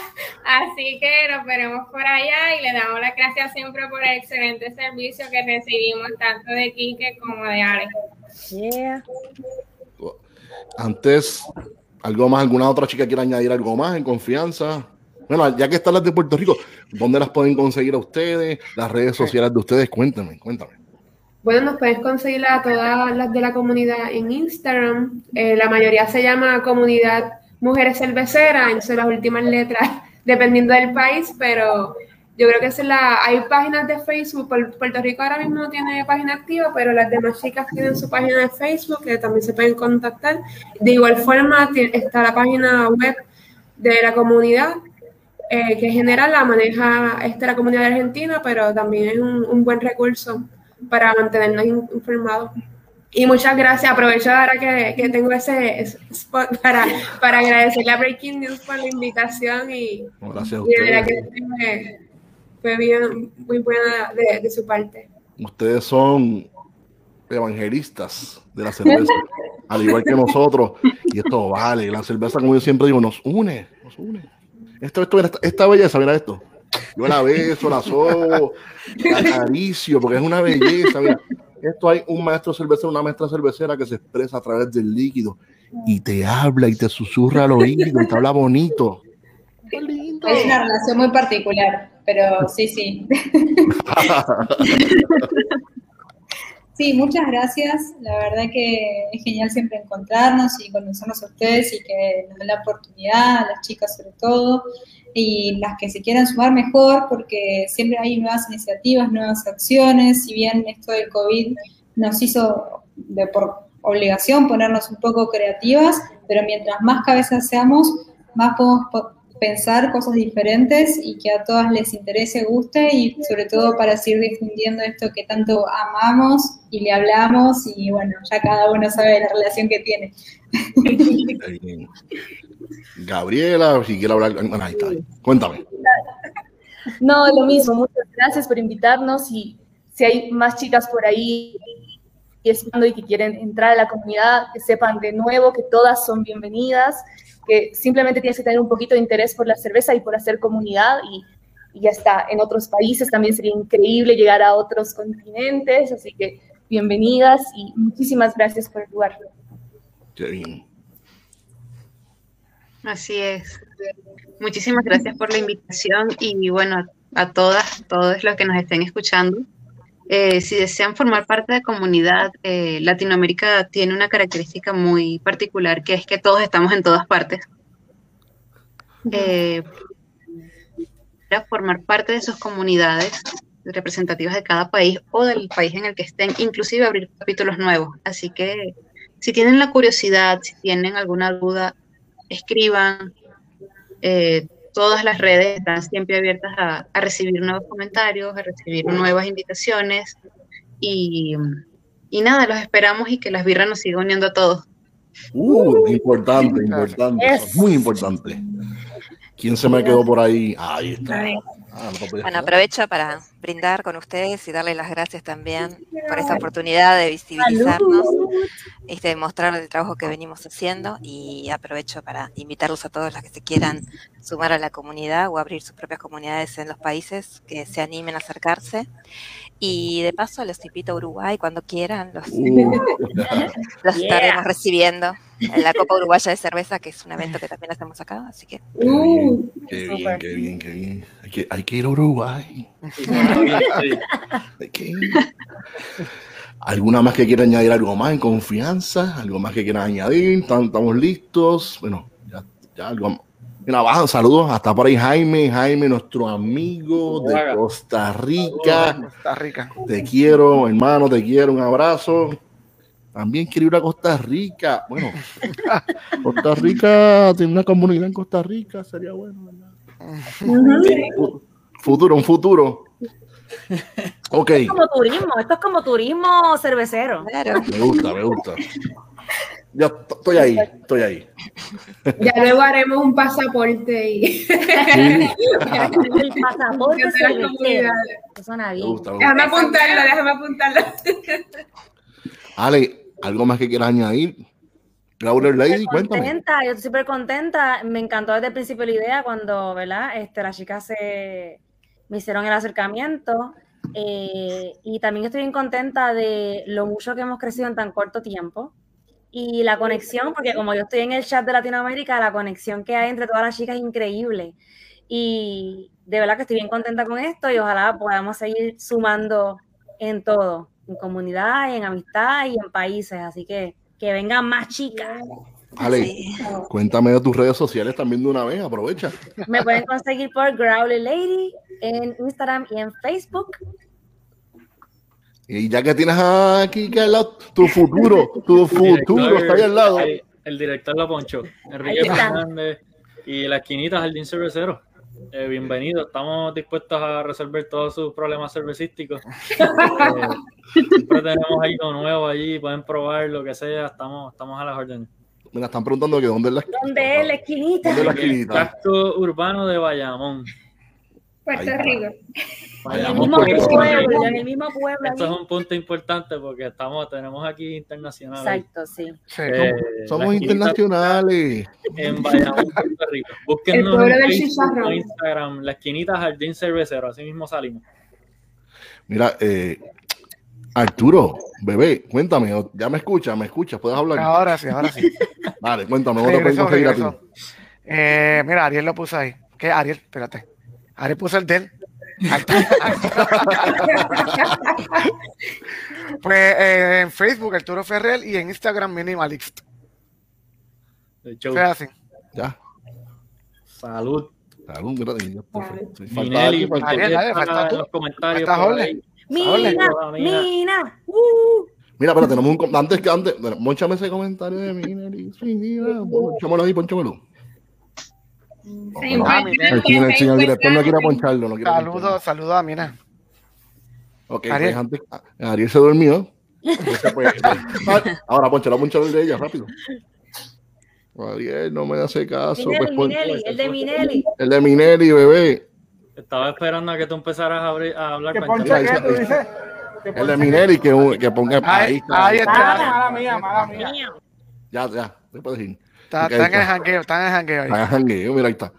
Así que nos veremos por allá y le damos las gracias siempre por el excelente servicio que recibimos tanto de Quique como de Ale. Yeah. Antes, algo más, alguna otra chica quiera añadir algo más en confianza. Bueno, ya que están las de Puerto Rico, ¿dónde las pueden conseguir a ustedes? Las redes sociales de ustedes, cuéntame, cuéntame. Bueno, nos puedes conseguir a todas las de la comunidad en Instagram. Eh, la mayoría se llama Comunidad Mujeres Cerveceras, entonces las últimas letras, dependiendo del país, pero yo creo que es la, hay páginas de Facebook. Pu- Puerto Rico ahora mismo no tiene página activa, pero las demás chicas tienen su página de Facebook que también se pueden contactar. De igual forma, está la página web de la comunidad, eh, que en general la maneja este, la comunidad argentina, pero también es un buen recurso para mantenernos in- informados. Y muchas gracias. Aprovecho ahora que, que tengo ese spot para, para agradecerle a Breaking News por la invitación y, Gracias a y de verdad que fue, fue bien, muy buena de, de su parte. Ustedes son evangelistas de la cerveza, al igual que nosotros. Y esto vale, la cerveza, como yo siempre digo, nos une, nos une. Esto, esto, esta, esta belleza, mira esto. Yo la beso, la sobo, la acaricio, porque es una belleza. Mira, esto hay un maestro cervecero, una maestra cervecera que se expresa a través del líquido y te habla y te susurra al oído y te habla bonito. Qué lindo. Es una relación muy particular, pero sí, sí. Sí, muchas gracias. La verdad que es genial siempre encontrarnos y conocernos a ustedes y que nos den la oportunidad, a las chicas sobre todo, y las que se quieran sumar mejor, porque siempre hay nuevas iniciativas, nuevas acciones. Si bien esto del COVID nos hizo de por obligación ponernos un poco creativas, pero mientras más cabezas seamos, más podemos po- pensar cosas diferentes y que a todas les interese, guste y sobre todo para seguir difundiendo esto que tanto amamos y le hablamos y bueno, ya cada uno sabe la relación que tiene. Gabriela, si quiere hablar, bueno, ahí está. Cuéntame. No, lo mismo, muchas gracias por invitarnos y si hay más chicas por ahí y que quieren entrar a la comunidad, que sepan de nuevo que todas son bienvenidas, que simplemente tienes que tener un poquito de interés por la cerveza y por hacer comunidad y, y ya está. En otros países también sería increíble llegar a otros continentes, así que bienvenidas y muchísimas gracias por el lugar. Así es. Muchísimas gracias por la invitación y bueno, a todas, todos los que nos estén escuchando. Eh, si desean formar parte de comunidad, eh, Latinoamérica tiene una característica muy particular que es que todos estamos en todas partes. Eh, para formar parte de sus comunidades representativas de cada país o del país en el que estén, inclusive abrir capítulos nuevos. Así que si tienen la curiosidad, si tienen alguna duda, escriban. Eh, todas las redes están siempre abiertas a, a recibir nuevos comentarios, a recibir nuevas invitaciones. Y, y nada, los esperamos y que las birras nos sigan uniendo a todos. Uh, importante, importante. Yes. Muy importante. ¿Quién se me quedó por ahí? Ahí está. Ah, no Bueno, aprovecho para brindar con ustedes y darles las gracias también por esta oportunidad de visibilizarnos y de mostrar el trabajo que venimos haciendo y aprovecho para invitarlos a todos los que se quieran sumar a la comunidad o abrir sus propias comunidades en los países que se animen a acercarse y de paso los invito a Uruguay cuando quieran, los, Uh, los Yeah. estaremos recibiendo en la Copa Uruguaya de Cerveza, que es un evento que también hacemos acá, así que qué bien, qué bien, Súper. qué bien, qué bien. Hay que, hay que ir a Uruguay. Hay que ir. ¿Alguna más que quiera añadir algo más en confianza? ¿Algo más que quieran añadir? ¿Están- ¿Estamos listos? Bueno, ya, ya algo. Mira, baja, saludos. Hasta por ahí Jaime, Jaime, nuestro amigo de. Costa Rica. Está rica. Te quiero, hermano, te quiero, un abrazo. También quiero ir a Costa Rica. Bueno, Costa Rica tiene una comunidad en Costa Rica, sería bueno, ¿verdad? Fu- Futuro, un futuro. Ok, Es como turismo, esto es como turismo cervecero. claro. me gusta, me gusta. Ya t- estoy ahí, estoy ahí. Ya luego haremos un pasaporte y Sí, El pasaporte suena bien. gusta, Déjame apuntarlo, déjame apuntarlo. Ale, ¿algo más que quieras añadir? Growler Lady, cuéntame. contenta, yo estoy súper contenta. Me encantó desde el principio la idea cuando, ¿verdad? Este, las chicas se, me hicieron el acercamiento. eh, y también estoy bien contenta de lo mucho que hemos crecido en tan corto tiempo. Y la conexión, porque como yo estoy en el chat de Latinoamérica, la conexión que hay entre todas las chicas es increíble. Y de verdad que estoy bien contenta con esto y ojalá podamos seguir sumando en todo, en comunidad, en amistad y en países. Así que que vengan más chicas. Ale, Sí. cuéntame de tus redes sociales también de una vez, aprovecha. Me pueden conseguir por Growly Lady en Instagram y en Facebook. Y ya que tienes aquí que al lado, tu futuro, tu El futuro está ahí al lado. ahí, El director la poncho. Enrique. Fernández y la esquinita Jardín Cervecero. Eh, bienvenido, estamos dispuestos a resolver todos sus problemas cervecísticos. Eh, siempre tenemos algo nuevo allí, pueden probar lo que sea, estamos, estamos a las órdenes. Me la están preguntando que dónde es la ¿Dónde es la esquinita? ¿Dónde es la El esquinita? casco urbano de Bayamón. Puerto. Rico. En el mismo pueblo, en el mismo pueblo. Esto es un punto importante porque estamos, tenemos aquí internacionales. Exacto, sí. Sí. Eh, Somos internacionales. En Bayamón, Puerto Rico. Pueblo en del Facebook. Instagram, la esquinita Jardín Cervecero, así mismo salimos. Mira, eh, Arturo, bebé, cuéntame, ya me escuchas, me escuchas, puedes hablar. Ahora sí, ahora sí. Vale, cuéntame, ¿cómo te pueden Regresó, conseguir a ti? regresó. Eh, mira, Ariel lo puso ahí. ¿Qué, Ariel? Espérate. Ariel puso el de él. pues eh, en Facebook, Arturo Ferrer, y en Instagram, Minimalist. Fue así. Ya. Salud. Salud, mira, estoy- estoy- falta alguien, los comentarios. Mina. Mina. Uh. Mira, pero tenemos un com- antes que antes, bueno, ponchame ese comentario de Minelli. Sí, mira, Ponchámoslo ahí, ponchámoslo. Sí, Ah, señor- el señor que director no quiere poncharlo, no quiere Saludos, poncharlo. saludos a Mina. Ok, Ariel. pues antes, Ariel se durmió. Entonces, pues, ahora ponchalo, ponchalo el de ella, rápido. Ariel, no me hace caso. Pues, Minelli, pon- Minelli, el de Minelli. el de Minelli, bebé. Estaba esperando a que tú empezaras a, abrir- a hablar. ¿Qué para ponche entender. qué tú dices? ¿Qué El de? Minelli, que, que ponga. Ahí Ahí, está. ahí está. Mala mía, mala mía. Ya, ya, te puedes ir. Está, Ok, está en el jangueo, está en el jangueo ahí. Hagan jangueo, mira, ahí está.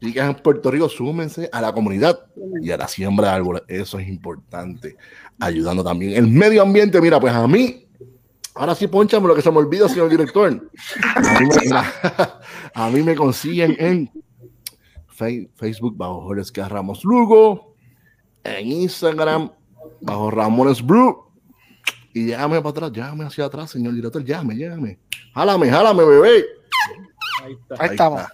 Chicas en Puerto Rico, súmense a la comunidad y a la siembra de árboles. Eso es importante. Ayudando también el medio ambiente. Mira, pues a mí, ahora sí, ponchame lo que se me olvida, señor director. A mí me, mira, a mí me consiguen en Facebook bajo Jorge. Ramos Lugo, en Instagram bajo Ramones Brew. Y llame para atrás, llame hacia atrás, señor director, llame, llame. Jálame, jálame, bebé. Ahí está. Ahí estamos. está.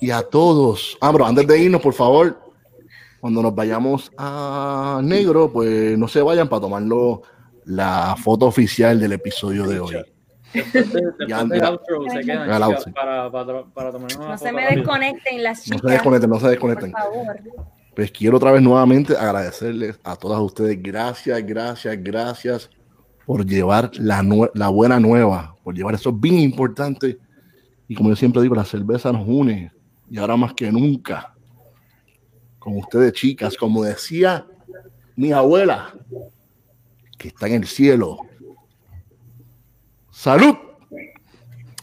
Y a todos. Ah, pero antes de irnos, por favor, cuando nos vayamos a negro, pues no se vayan para tomarlo la foto oficial del episodio de hoy. Después, de- después Ya, del ya. outro se quedan Ya, el chicas, outro. para, para, para tomar una No se me rápido. desconecten las No chicas. se desconecten, no se Por desconecten. favor. Pues quiero otra vez nuevamente agradecerles a todas ustedes. Gracias, gracias, gracias por llevar la, la buena nueva, por llevar eso bien importante. Y como yo siempre digo, la cerveza nos une. Y ahora más que nunca, con ustedes chicas, como decía mi abuela, que está en el cielo. Salud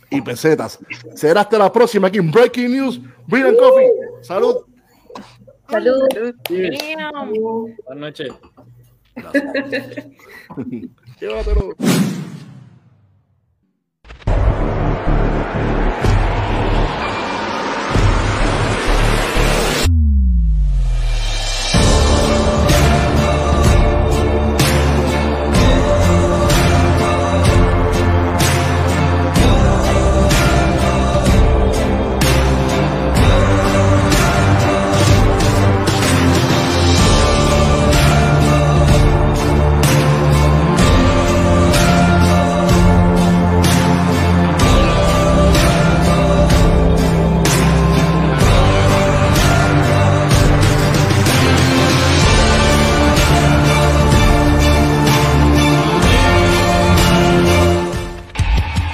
y pesetas. Será hasta la próxima aquí en Breaking News, Coffee. Salud. Salud. Buenas noches. Llévatelo.